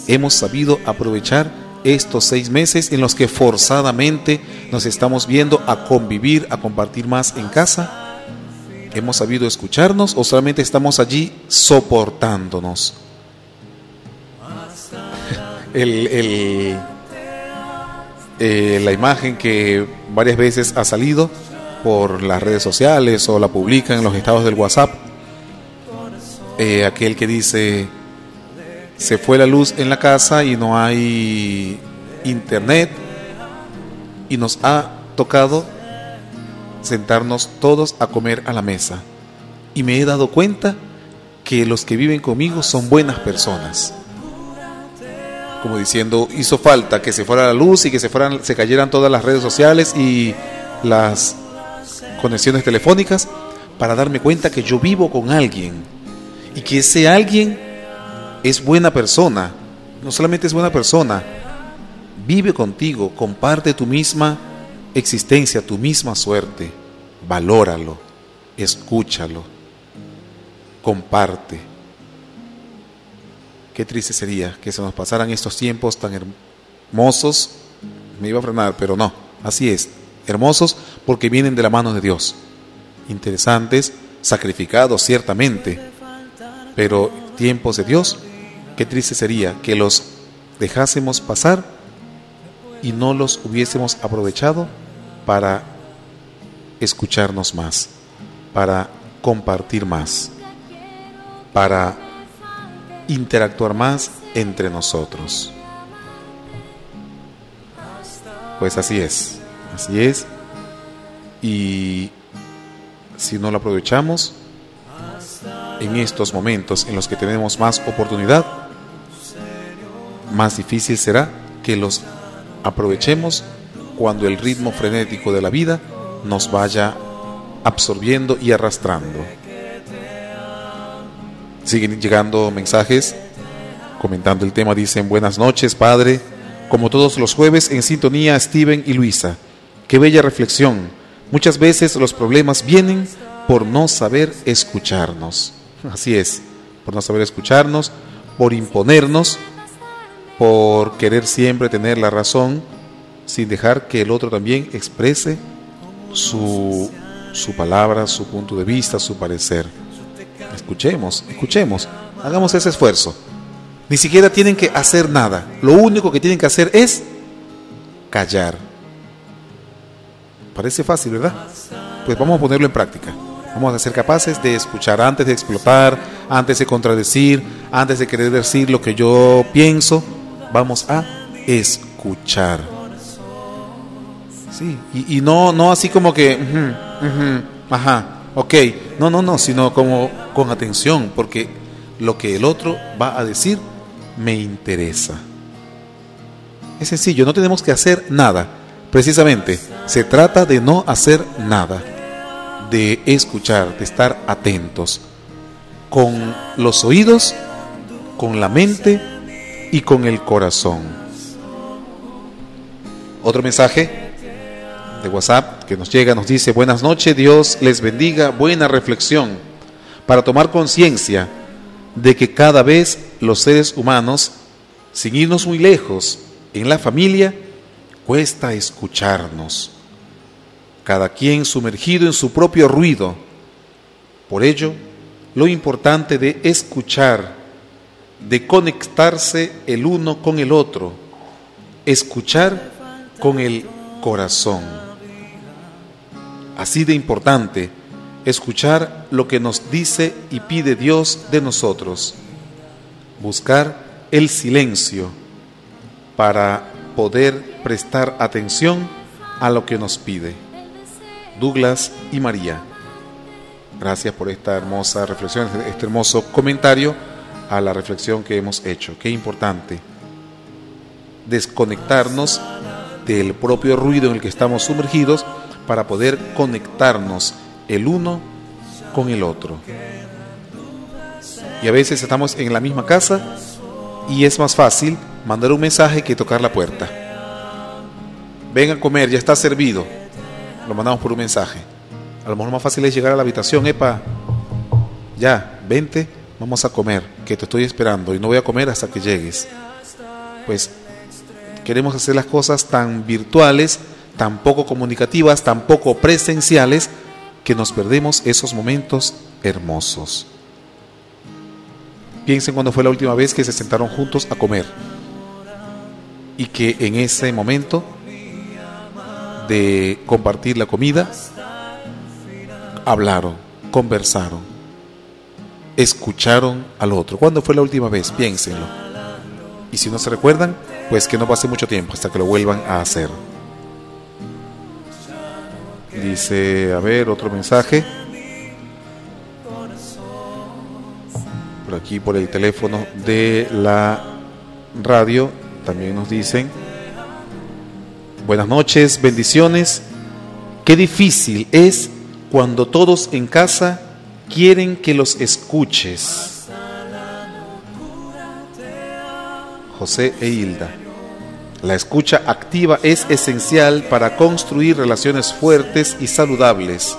Hemos sabido aprovechar estos seis meses en los que forzadamente nos estamos viendo a convivir, a compartir más en casa ¿Hemos sabido escucharnos o solamente estamos allí soportándonos? <laughs> el, eh, la imagen que varias veces ha salido por las redes sociales o la publican en los estados del WhatsApp, eh, aquel que dice, se fue la luz en la casa y no hay internet y nos ha tocado sentarnos todos a comer a la mesa. Y me he dado cuenta que los que viven conmigo son buenas personas. Como diciendo, hizo falta que se fuera la luz y que se fueran, se cayeran todas las redes sociales y las conexiones telefónicas para darme cuenta que yo vivo con alguien y que ese alguien es buena persona. No solamente es buena persona, vive contigo, comparte tu misma existencia, tu misma suerte. Valóralo, escúchalo, comparte. Qué triste sería que se nos pasaran estos tiempos tan hermosos. Me iba a frenar, pero no, así es. Hermosos porque vienen de la mano de Dios. Interesantes, sacrificados ciertamente, pero tiempos de Dios, qué triste sería que los dejásemos pasar y no los hubiésemos aprovechado para escucharnos más, para compartir más, para interactuar más entre nosotros. Pues así es, así es. Y si no lo aprovechamos, en estos momentos en los que tenemos más oportunidad, más difícil será que los aprovechemos cuando el ritmo frenético de la vida nos vaya absorbiendo y arrastrando. Siguen llegando mensajes comentando el tema. Dicen buenas noches, Padre. Como todos los jueves, en sintonía Steven y Luisa. Qué bella reflexión. Muchas veces los problemas vienen por no saber escucharnos. Así es, por no saber escucharnos, por imponernos, por querer siempre tener la razón sin dejar que el otro también exprese su, su palabra, su punto de vista, su parecer. Escuchemos, escuchemos, hagamos ese esfuerzo. Ni siquiera tienen que hacer nada. Lo único que tienen que hacer es callar. Parece fácil, ¿verdad? Pues vamos a ponerlo en práctica. Vamos a ser capaces de escuchar antes de explotar, antes de contradecir, antes de querer decir lo que yo pienso. Vamos a escuchar. Sí, y, no, no así como que, ajá, ok, no, no, no, sino como con atención, porque lo que el otro va a decir me interesa. Es sencillo, no tenemos que hacer nada. Precisamente, se trata de no hacer nada, de escuchar, de estar atentos, con los oídos, con la mente y con el corazón. Otro mensaje de WhatsApp que nos llega nos dice, buenas noches, Dios les bendiga, buena reflexión para tomar conciencia de que cada vez los seres humanos, sin irnos muy lejos, en la familia, cuesta escucharnos. Cada quien sumergido en su propio ruido. Por ello, lo importante de escuchar, de conectarse el uno con el otro, escuchar con el corazón. Así de importante escuchar lo que nos dice y pide Dios de nosotros, buscar el silencio para poder prestar atención a lo que nos pide. Douglas y María, gracias por esta hermosa reflexión, este hermoso comentario a la reflexión que hemos hecho. Qué importante desconectarnos del propio ruido en el que estamos sumergidos para poder conectarnos el uno con el otro. Y a veces estamos en la misma casa y es más fácil mandar un mensaje que tocar la puerta. Ven a comer, ya está servido. Lo mandamos por un mensaje. A lo mejor más fácil es llegar a la habitación, epa, ya, vente, vamos a comer, que te estoy esperando y no voy a comer hasta que llegues. Pues queremos hacer las cosas tan virtuales, tan poco comunicativas, tan poco presenciales, que nos perdemos esos momentos hermosos. Piensen cuando fue la última vez que se sentaron juntos a comer y que en ese momento de compartir la comida hablaron, conversaron, escucharon al otro. ¿Cuándo fue la última vez? Piénsenlo. Y si no se recuerdan, pues que no pase mucho tiempo hasta que lo vuelvan a hacer. Dice, a ver, otro mensaje. Por aquí, por el teléfono de la radio, también nos dicen, buenas noches, bendiciones. Qué difícil es cuando todos en casa quieren que los escuches. José e Hilda. La escucha activa es esencial para construir relaciones fuertes y saludables.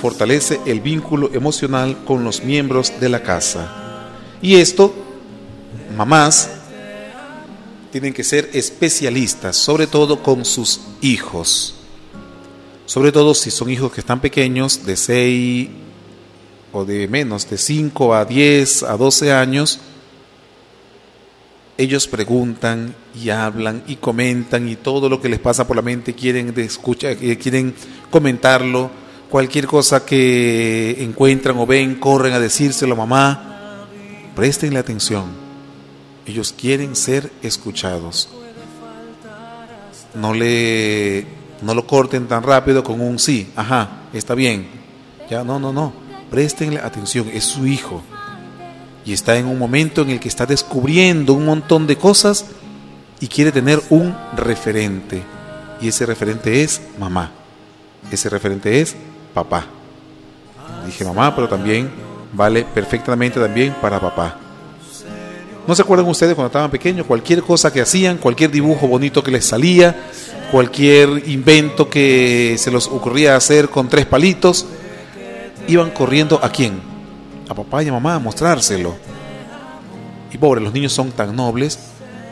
Fortalece el vínculo emocional con los miembros de la casa. Y esto, mamás, tienen que ser especialistas, sobre todo con sus hijos. Sobre todo si son hijos que están pequeños, de 6 o de menos, de 5 a 10 a 12 años, ellos preguntan y hablan y comentan y todo lo que les pasa por la mente quieren escuchar, eh, quieren comentarlo, cualquier cosa que encuentran o ven, corren a decírselo a mamá. Prestenle atención. Ellos quieren ser escuchados. No le no lo corten tan rápido con un sí, ajá, está bien. Ya no, no, no. Prestenle atención, es su hijo y está en un momento en el que está descubriendo un montón de cosas y quiere tener un referente. Y ese referente es mamá. Ese referente es papá. Dije mamá, pero también vale perfectamente también para papá. ¿No se acuerdan ustedes cuando estaban pequeños? Cualquier cosa que hacían, cualquier dibujo bonito que les salía, cualquier invento que se les ocurría hacer con tres palitos, iban corriendo a quién? a papá y a mamá a mostrárselo. Y pobre, los niños son tan nobles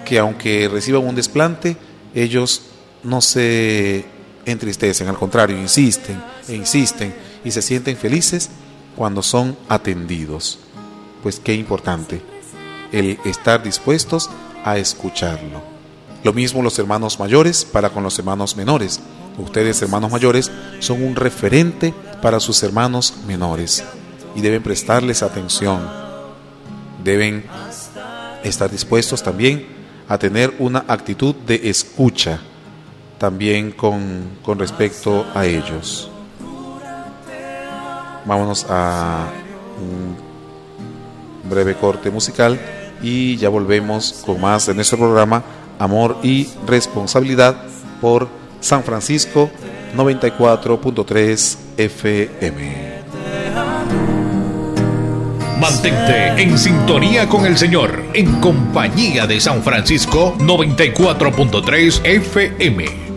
que aunque reciban un desplante, ellos no se entristecen, al contrario, insisten e insisten y se sienten felices cuando son atendidos. Pues qué importante. el estar dispuestos a escucharlo. Lo mismo los hermanos mayores para con los hermanos menores. Ustedes, hermanos mayores, son un referente para sus hermanos menores y deben prestarles atención. Deben estar dispuestos también a tener una actitud de escucha también con, con respecto a ellos. Vámonos a un breve corte musical y ya volvemos con más de nuestro programa Amor y Responsabilidad por San Francisco 94.3 FM.
Mantente en sintonía con el Señor, en compañía de San Francisco 94.3 FM.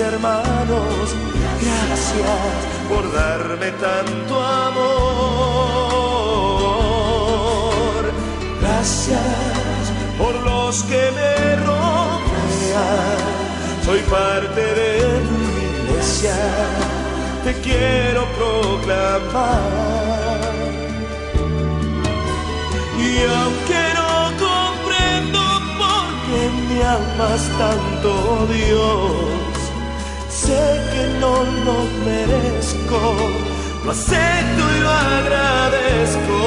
hermanos, gracias por darme tanto amor. Gracias por los que me rodean, soy parte de tu iglesia, te quiero proclamar. Y aunque no comprendo por qué me amas tanto, Dios, sé que no lo merezco, lo acepto y lo agradezco.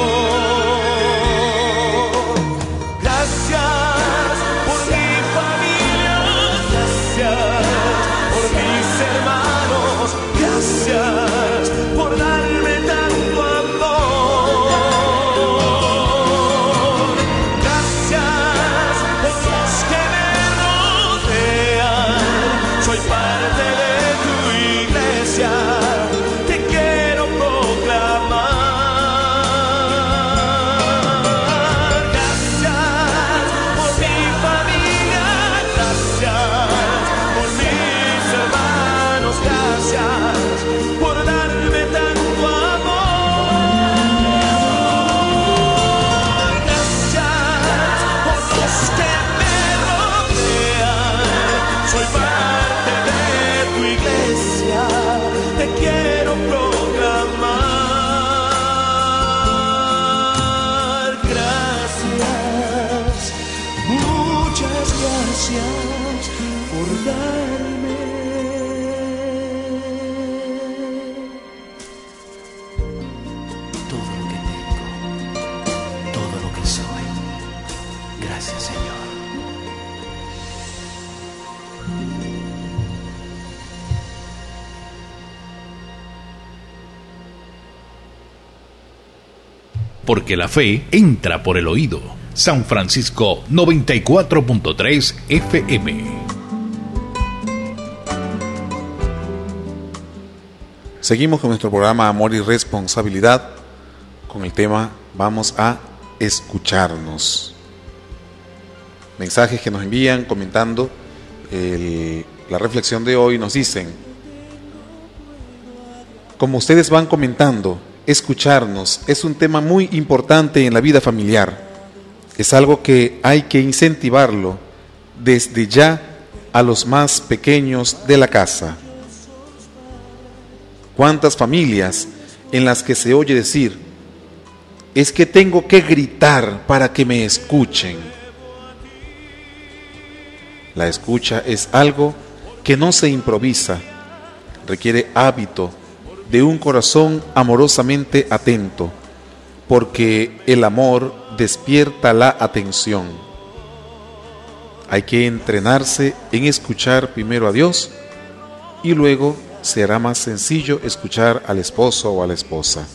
Porque la fe entra por el oído. San Francisco 94.3 FM.
Seguimos con nuestro programa Amor y Responsabilidad con el tema Vamos a escucharnos. Mensajes que nos envían comentando la reflexión de hoy nos dicen, como ustedes van comentando, escucharnos es un tema muy importante en la vida familiar. Es algo que hay que incentivarlo desde ya a los más pequeños de la casa. ¿Cuántas familias en las que se oye decir, es que tengo que gritar para que me escuchen? La escucha es algo que no se improvisa, requiere hábito, de un corazón amorosamente atento, porque el amor despierta la atención. Hay que entrenarse en escuchar primero a Dios y luego será más sencillo escuchar al esposo o a la esposa.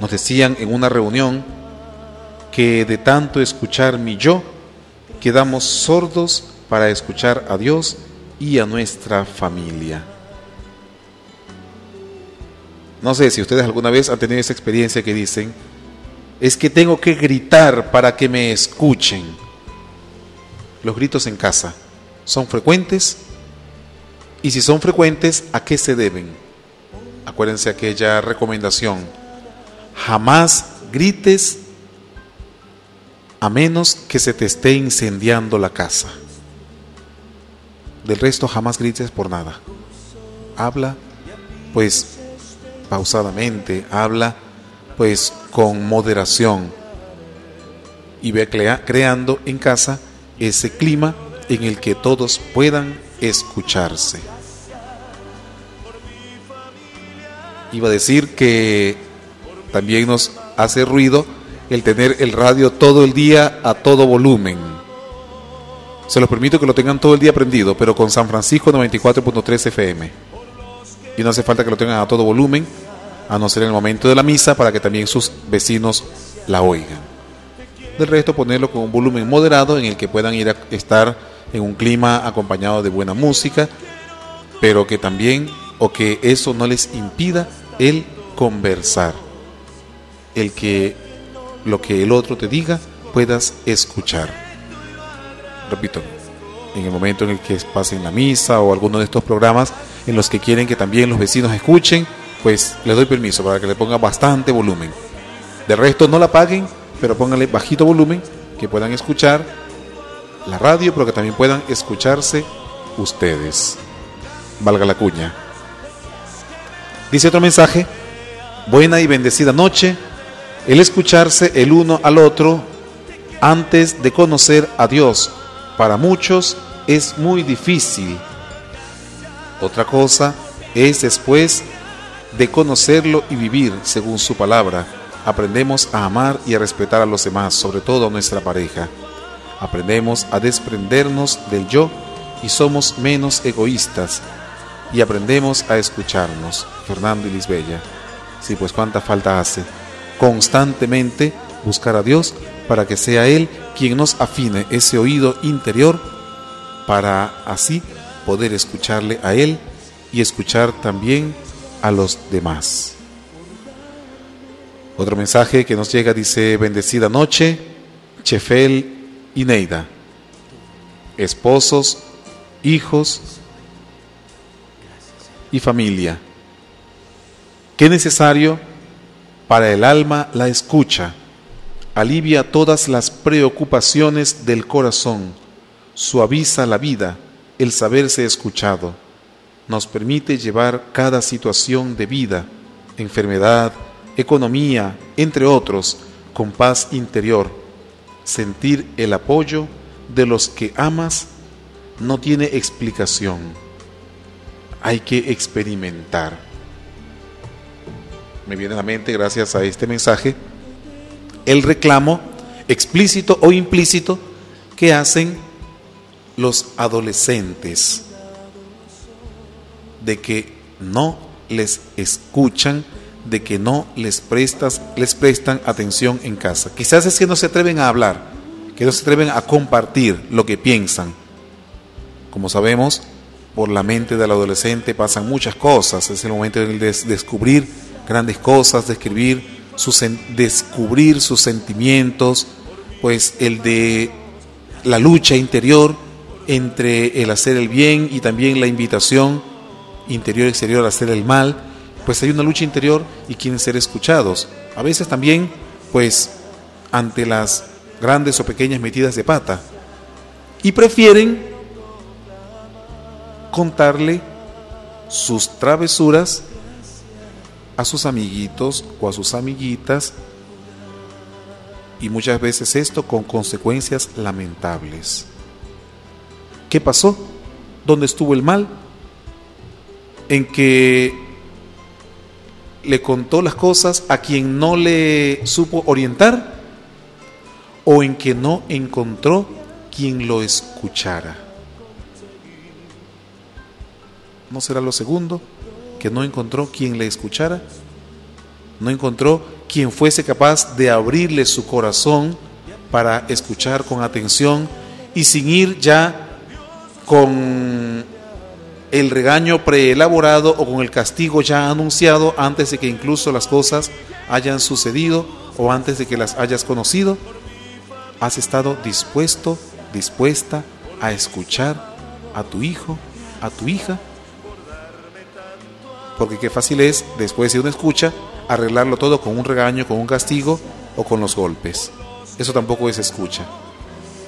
Nos decían en una reunión que de tanto escuchar mi yo, quedamos sordos para escuchar a Dios y a nuestra familia. No sé si ustedes alguna vez han tenido esa experiencia que dicen, es que tengo que gritar para que me escuchen. Los gritos en casa son frecuentes y si son frecuentes, ¿a qué se deben? Acuérdense aquella recomendación, jamás grites a menos que se te esté incendiando la casa. Del resto jamás grites por nada. Habla pues pausadamente, habla pues con moderación y ve creando en casa ese clima en el que todos puedan escucharse. Iba a decir que también nos hace ruido el tener el radio todo el día a todo volumen. Se los permito que lo tengan todo el día prendido, pero con San Francisco 94.3 FM. Y no hace falta que lo tengan a todo volumen, a no ser en el momento de la misa, para que también sus vecinos la oigan. Del resto, ponerlo con un volumen moderado en el que puedan ir a estar en un clima acompañado de buena música, pero que también, o que eso no les impida el conversar, el que lo que el otro te diga puedas escuchar. Repito, en el momento en el que pasen la misa o alguno de estos programas en los que quieren que también los vecinos escuchen, pues les doy permiso para que le pongan bastante volumen. De resto no la paguen, pero pónganle bajito volumen, que puedan escuchar la radio, pero que también puedan escucharse ustedes. Valga la cuña. Dice otro mensaje, buena y bendecida noche, el escucharse el uno al otro antes de conocer a Dios, para muchos es muy difícil. Otra cosa es después de conocerlo y vivir según su palabra. Aprendemos a amar y a respetar a los demás, sobre todo a nuestra pareja. Aprendemos a desprendernos del yo y somos menos egoístas. Y aprendemos a escucharnos. Fernando y Lisbella. Sí, pues cuánta falta hace. Constantemente buscar a Dios para que sea Él quien nos afine ese oído interior para así poder escucharle a Él y escuchar también a los demás. Otro mensaje que nos llega dice, bendecida noche, Chefel y Neida, esposos, hijos y familia. Qué necesario para el alma la escucha, alivia todas las preocupaciones del corazón, suaviza la vida, el saberse escuchado nos permite llevar cada situación de vida, enfermedad, economía, entre otros, con paz interior. Sentir el apoyo de los que amas no tiene explicación. Hay que experimentar. Me viene a la mente, gracias a este mensaje, el reclamo explícito o implícito que hacen los adolescentes de que no les escuchan de que no les prestas, les prestan atención en casa. Quizás es que no se atreven a hablar, que no se atreven a compartir lo que piensan. Como sabemos, por la mente del adolescente pasan muchas cosas. Es el momento de descubrir grandes cosas, de escribir sus, descubrir sus sentimientos, pues el de la lucha interior entre el hacer el bien y también la invitación interior exterior a hacer el mal, pues hay una lucha interior y quieren ser escuchados. A veces también, pues, ante las grandes o pequeñas metidas de pata. Y prefieren contarle sus travesuras a sus amiguitos o a sus amiguitas y muchas veces esto con consecuencias lamentables. ¿Qué pasó? ¿Dónde estuvo el mal? En que le contó las cosas a quien no le supo orientar o en que no encontró quien lo escuchara. ¿No será lo segundo? Que no encontró quien le escuchara, no encontró quien fuese capaz de abrirle su corazón para escuchar con atención y sin ir ya con el regaño preelaborado o con el castigo ya anunciado antes de que incluso las cosas hayan sucedido o antes de que las hayas conocido, has estado dispuesto, dispuesta a escuchar a tu hijo, a tu hija porque qué fácil es, después de una escucha, arreglarlo todo con un regaño, con un castigo o con los golpes. Eso tampoco es escucha.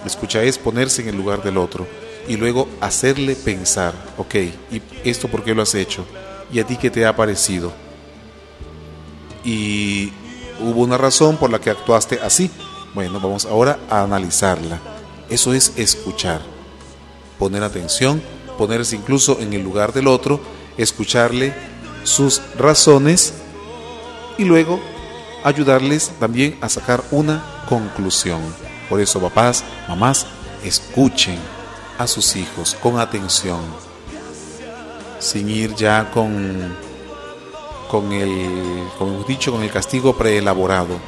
Escucha es ponerse en el lugar del otro y luego hacerle pensar, ok, ¿y esto por qué lo has hecho? ¿Y a ti qué te ha parecido? Y hubo una razón por la que actuaste así. Bueno, vamos ahora a analizarla. Eso es escuchar, poner atención, ponerse incluso en el lugar del otro, escucharle sus razones y luego ayudarles también a sacar una conclusión. Por eso, papás, mamás, escuchen a sus hijos con atención, sin ir ya con, con el, como hemos dicho, con el castigo preelaborado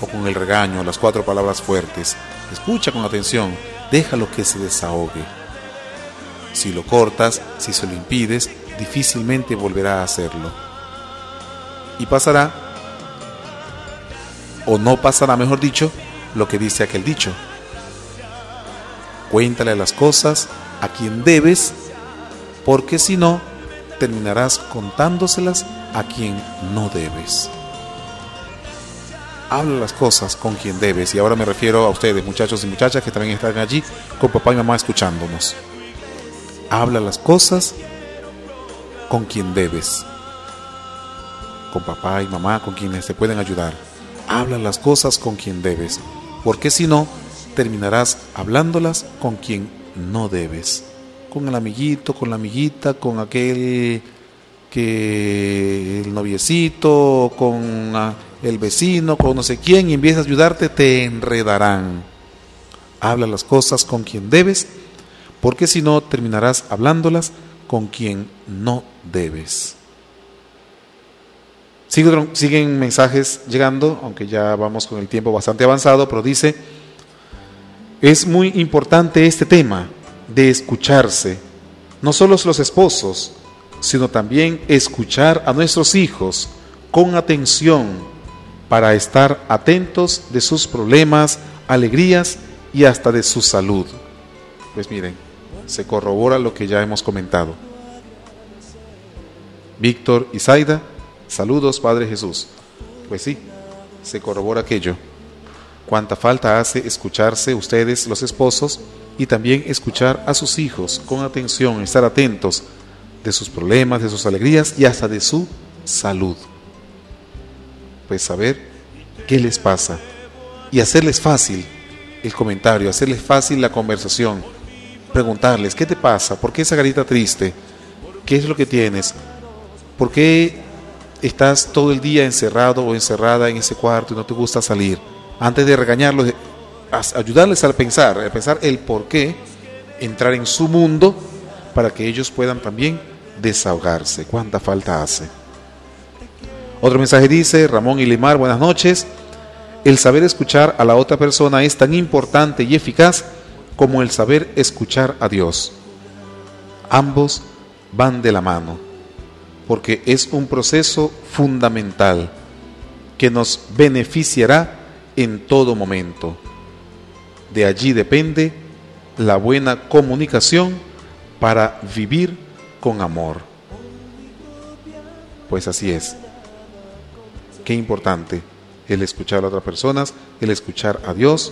o con el regaño, las cuatro palabras fuertes. Escucha con atención, déjalo que se desahogue. Si lo cortas, si se lo impides, difícilmente volverá a hacerlo. Y pasará, o no pasará, mejor dicho, lo que dice aquel dicho. Cuéntale las cosas a quien debes, porque si no, terminarás contándoselas a quien no debes. Habla las cosas con quien debes, y ahora me refiero a ustedes, muchachos y muchachas que también están allí con papá y mamá escuchándonos. Habla las cosas con quien debes. Con papá y mamá, con quienes te pueden ayudar. Habla las cosas con quien debes, porque si no, terminarás hablándolas con quien no debes. Con el amiguito, con la amiguita, con aquel que el noviecito, con el vecino, con no sé quién, y empiezas a ayudarte, te enredarán. Habla las cosas con quien debes, porque si no, terminarás hablándolas con quien no debes. Siguen mensajes llegando, aunque ya vamos con el tiempo bastante avanzado, pero dice, es muy importante este tema de escucharse, no solo los esposos, sino también escuchar a nuestros hijos con atención para estar atentos de sus problemas, alegrías y hasta de su salud. Pues miren, se corrobora lo que ya hemos comentado. Víctor y Zaida, saludos Padre Jesús. Pues sí, se corrobora aquello. Cuánta falta hace escucharse ustedes los esposos y también escuchar a sus hijos con atención, estar atentos de sus problemas, de sus alegrías y hasta de su salud. Pues saber qué les pasa y hacerles fácil el comentario, hacerles fácil la conversación preguntarles, ¿qué te pasa? ¿Por qué esa carita triste? ¿Qué es lo que tienes? ¿Por qué estás todo el día encerrado o encerrada en ese cuarto y no te gusta salir? Antes de regañarlos, ayudarles a pensar, a pensar el por qué, entrar en su mundo para que ellos puedan también desahogarse. ¿Cuánta falta hace? Otro mensaje dice, Ramón y Limar, buenas noches. El saber escuchar a la otra persona es tan importante y eficaz como el saber escuchar a Dios. Ambos van de la mano, porque es un proceso fundamental que nos beneficiará en todo momento. De allí depende la buena comunicación para vivir con amor. Pues así es. Qué importante el escuchar a otras personas, el escuchar a Dios,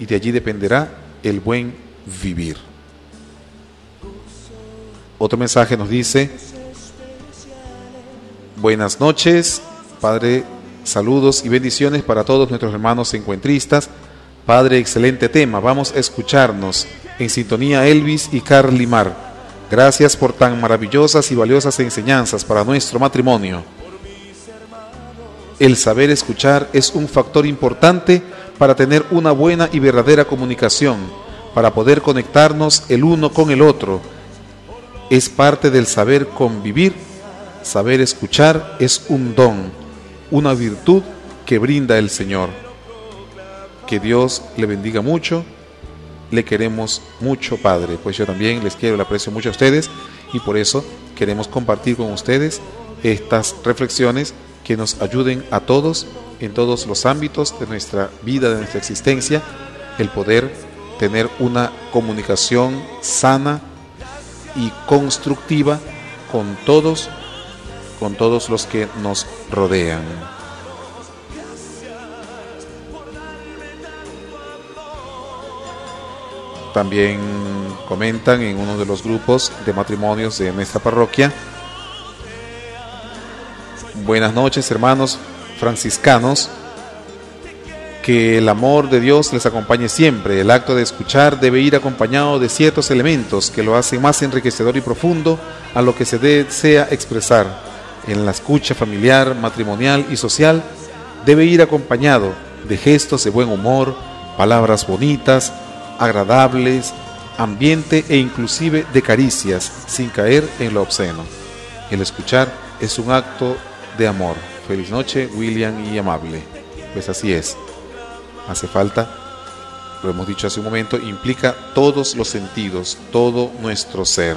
y de allí dependerá el buen vivir. Otro mensaje nos dice, buenas noches, Padre, saludos y bendiciones para todos nuestros hermanos encuentristas. Padre, excelente tema, vamos a escucharnos en sintonía Elvis y Carly Mar. Gracias por tan maravillosas y valiosas enseñanzas para nuestro matrimonio. El saber escuchar es un factor importante para tener una buena y verdadera comunicación, para poder conectarnos el uno con el otro. Es parte del saber convivir. Saber escuchar es un don, una virtud que brinda el Señor. Que Dios le bendiga mucho. Le queremos mucho, Padre. Pues yo también les quiero, le aprecio mucho a ustedes y por eso queremos compartir con ustedes estas reflexiones que nos ayuden a todos en todos los ámbitos de nuestra vida, de nuestra existencia, el poder tener una comunicación sana y constructiva con todos, con todos los que nos rodean. También comentan en uno de los grupos de matrimonios de nuestra parroquia Buenas noches, hermanos franciscanos. Que el amor de Dios les acompañe siempre. El acto de escuchar debe ir acompañado de ciertos elementos que lo hacen más enriquecedor y profundo a lo que se desea expresar. En la escucha familiar, matrimonial y social debe ir acompañado de gestos de buen humor, palabras bonitas, agradables, ambiente e inclusive de caricias, sin caer en lo obsceno. El escuchar es un acto de amor. Feliz noche, William y amable. Pues así es. Hace falta, lo hemos dicho hace un momento, implica todos los sentidos, todo nuestro ser.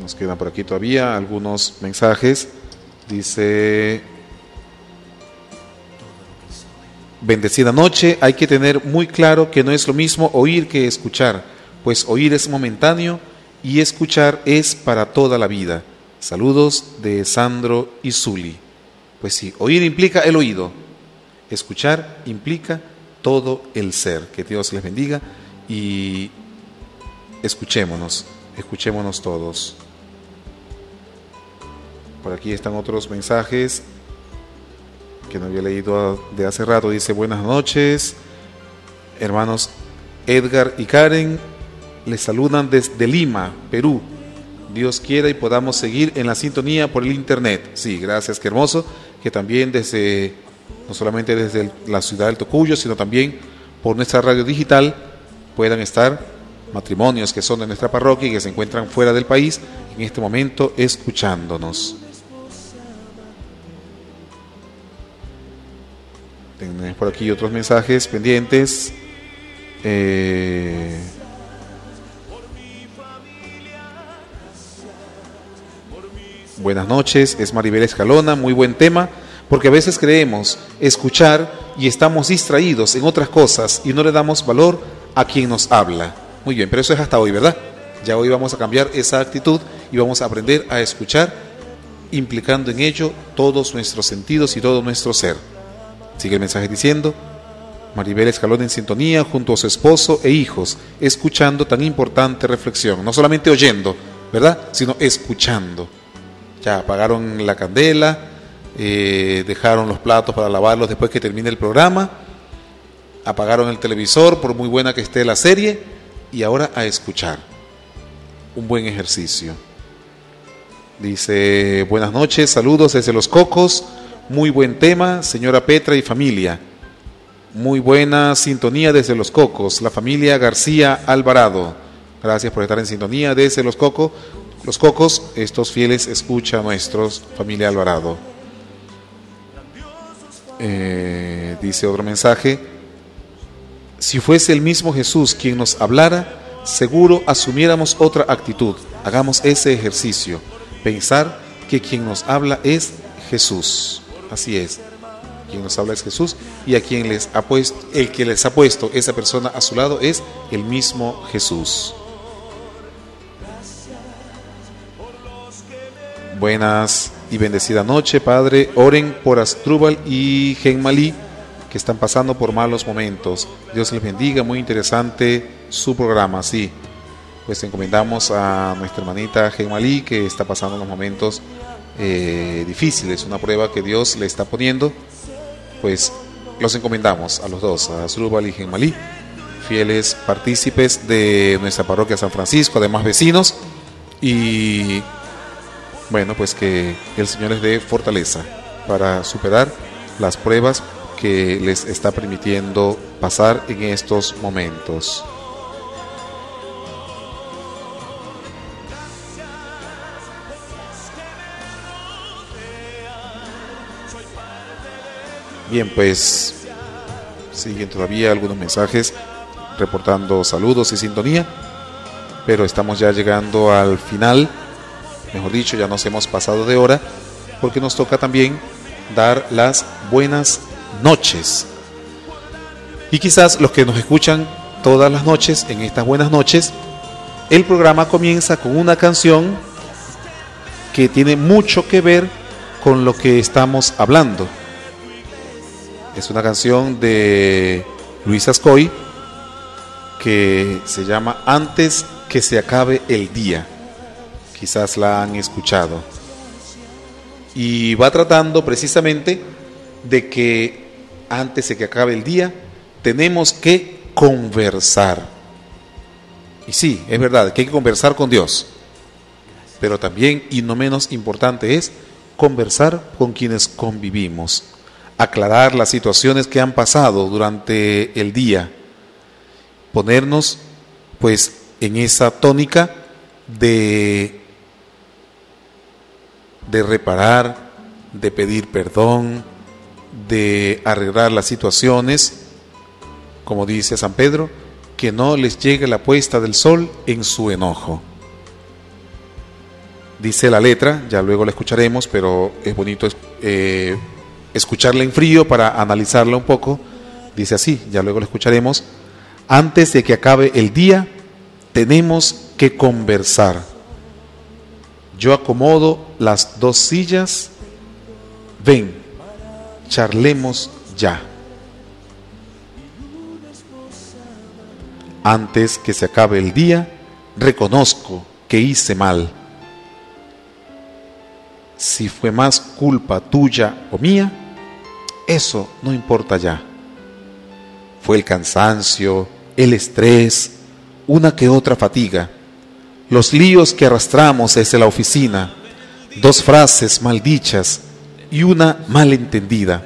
Nos quedan por aquí todavía algunos mensajes. Dice, bendecida noche, hay que tener muy claro que no es lo mismo oír que escuchar pues oír es momentáneo y escuchar es para toda la vida. Saludos de Sandro y Zuli. Pues sí, oír implica el oído, escuchar implica todo el ser. Que Dios les bendiga y escuchémonos, escuchémonos todos. Por aquí están otros mensajes que no había leído de hace rato. Dice buenas noches, hermanos Edgar y Karen les saludan desde Lima, Perú. Dios quiera y podamos seguir en la sintonía por el internet. Sí, gracias, qué hermoso. Que también desde, no solamente desde la ciudad del Tocuyo, sino también por nuestra radio digital puedan estar matrimonios que son de nuestra parroquia y que se encuentran fuera del país en este momento escuchándonos. Tenemos por aquí otros mensajes pendientes. Eh, Buenas noches, es Maribel Escalona, muy buen tema, porque a veces creemos escuchar y estamos distraídos en otras cosas y no le damos valor a quien nos habla. Muy bien, pero eso es hasta hoy, ¿verdad? Ya hoy vamos a cambiar esa actitud y vamos a aprender a escuchar, implicando en ello todos nuestros sentidos y todo nuestro ser. Sigue el mensaje diciendo, Maribel Escalona en sintonía junto a su esposo e hijos, escuchando tan importante reflexión, no solamente oyendo, ¿verdad? Sino escuchando. Ya apagaron la candela, eh, dejaron los platos para lavarlos después que termine el programa, apagaron el televisor por muy buena que esté la serie y ahora a escuchar. Un buen ejercicio. Dice, buenas noches, saludos desde Los Cocos, muy buen tema, señora Petra y familia. Muy buena sintonía desde Los Cocos, la familia García Alvarado. Gracias por estar en sintonía desde los cocos. Los cocos, estos fieles escucha nuestros, familia Alvarado. Eh, dice otro mensaje. Si fuese el mismo Jesús quien nos hablara, seguro asumiéramos otra actitud. Hagamos ese ejercicio. Pensar que quien nos habla es Jesús. Así es. Quien nos habla es Jesús y a quien les ha puesto, el que les ha puesto esa persona a su lado es el mismo Jesús. Buenas y bendecida noche, Padre. Oren por Astrubal y Genmalí que están pasando por malos momentos. Dios les bendiga, muy interesante su programa, sí. Pues encomendamos a nuestra hermanita Genmalí que está pasando unos momentos eh, difíciles, una prueba que Dios le está poniendo. Pues los encomendamos a los dos, a Astrubal y Genmalí, fieles partícipes de nuestra parroquia San Francisco, además vecinos. Y bueno, pues que el Señor les dé fortaleza para superar las pruebas que les está permitiendo pasar en estos momentos. Bien, pues siguen todavía algunos mensajes reportando saludos y sintonía, pero estamos ya llegando al final mejor dicho, ya nos hemos pasado de hora, porque nos toca también dar las buenas noches. Y quizás los que nos escuchan todas las noches, en estas buenas noches, el programa comienza con una canción que tiene mucho que ver con lo que estamos hablando. Es una canción de Luis Ascoy que se llama Antes que se acabe el día quizás la han escuchado. Y va tratando precisamente de que antes de que acabe el día tenemos que conversar. Y sí, es verdad que hay que conversar con Dios. Pero también, y no menos importante, es conversar con quienes convivimos, aclarar las situaciones que han pasado durante el día, ponernos pues en esa tónica de de reparar, de pedir perdón, de arreglar las situaciones, como dice San Pedro, que no les llegue la puesta del sol en su enojo. Dice la letra, ya luego la escucharemos, pero es bonito eh, escucharla en frío para analizarla un poco. Dice así, ya luego la escucharemos. Antes de que acabe el día, tenemos que conversar yo acomodo las dos sillas. Ven, charlemos ya. Antes que se acabe el día, reconozco que hice mal. Si fue más culpa tuya o mía, eso no importa ya. Fue el cansancio, el estrés, una que otra fatiga los líos que arrastramos desde la oficina, dos frases maldichas y una malentendida.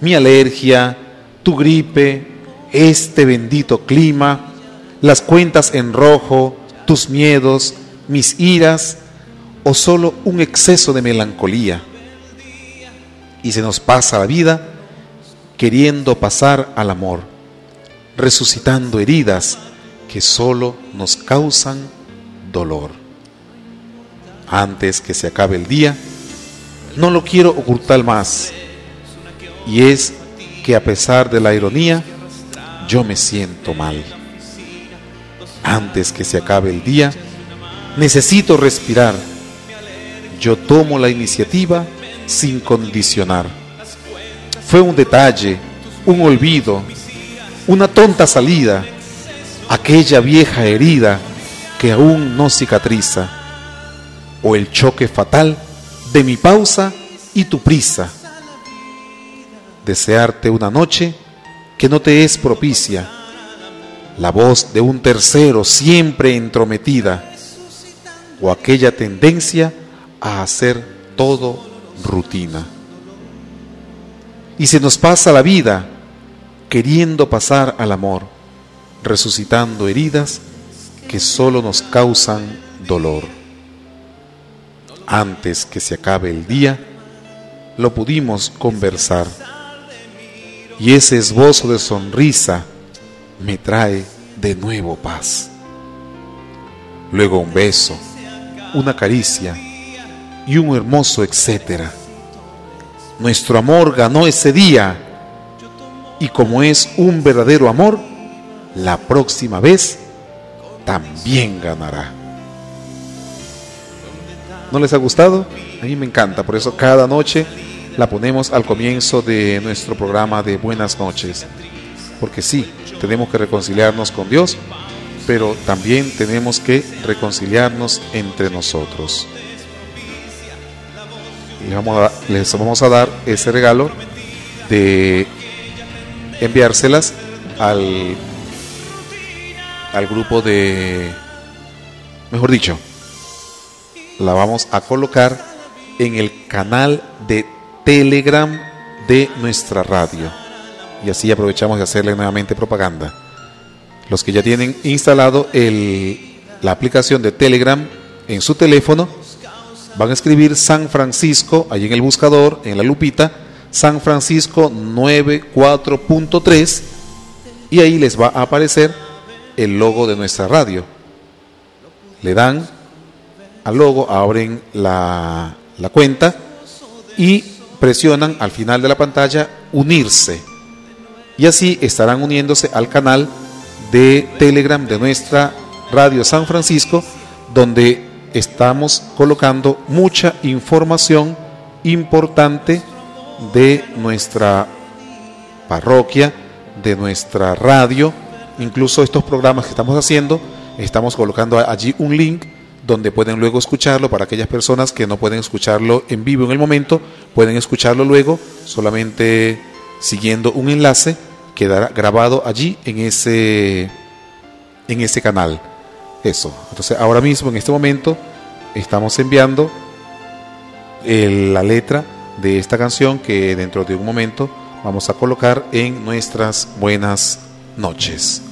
Mi alergia, tu gripe, este bendito clima, las cuentas en rojo, tus miedos, mis iras o solo un exceso de melancolía. Y se nos pasa la vida queriendo pasar al amor, resucitando heridas que solo nos causan dolor. Antes que se acabe el día, no lo quiero ocultar más. Y es que a pesar de la ironía, yo me siento mal. Antes que se acabe el día, necesito respirar. Yo tomo la iniciativa sin condicionar. Fue un detalle, un olvido, una tonta salida, aquella vieja herida que aún no cicatriza, o el choque fatal de mi pausa y tu prisa. Desearte una noche que no te es propicia, la voz de un tercero siempre entrometida, o aquella tendencia a hacer todo rutina. Y se nos pasa la vida queriendo pasar al amor, resucitando heridas que solo nos causan dolor. Antes que se acabe el día, lo pudimos conversar y ese esbozo de sonrisa me trae de nuevo paz. Luego un beso, una caricia y un hermoso etcétera. Nuestro amor ganó ese día y como es un verdadero amor, la próxima vez también ganará. ¿No les ha gustado? A mí me encanta, por eso cada noche la ponemos al comienzo de nuestro programa de Buenas noches. Porque sí, tenemos que reconciliarnos con Dios, pero también tenemos que reconciliarnos entre nosotros. A, les vamos a dar ese regalo de enviárselas al, al grupo de, mejor dicho, la vamos a colocar en el canal de Telegram de nuestra radio. Y así aprovechamos de hacerle nuevamente propaganda. Los que ya tienen instalado el, la aplicación de Telegram en su teléfono, van a escribir San Francisco, ahí en el buscador, en la lupita, San Francisco 94.3 y ahí les va a aparecer el logo de nuestra radio. Le dan al logo, abren la, la cuenta y presionan al final de la pantalla unirse. Y así estarán uniéndose al canal de Telegram de nuestra radio San Francisco, donde estamos colocando mucha información importante de nuestra parroquia, de nuestra radio, incluso estos programas que estamos haciendo, estamos colocando allí un link donde pueden luego escucharlo para aquellas personas que no pueden escucharlo en vivo en el momento, pueden escucharlo luego solamente siguiendo un enlace quedará grabado allí en ese en ese canal. Eso. Entonces, ahora mismo en este momento estamos enviando la letra de esta canción que dentro de un momento vamos a colocar en nuestras buenas noches.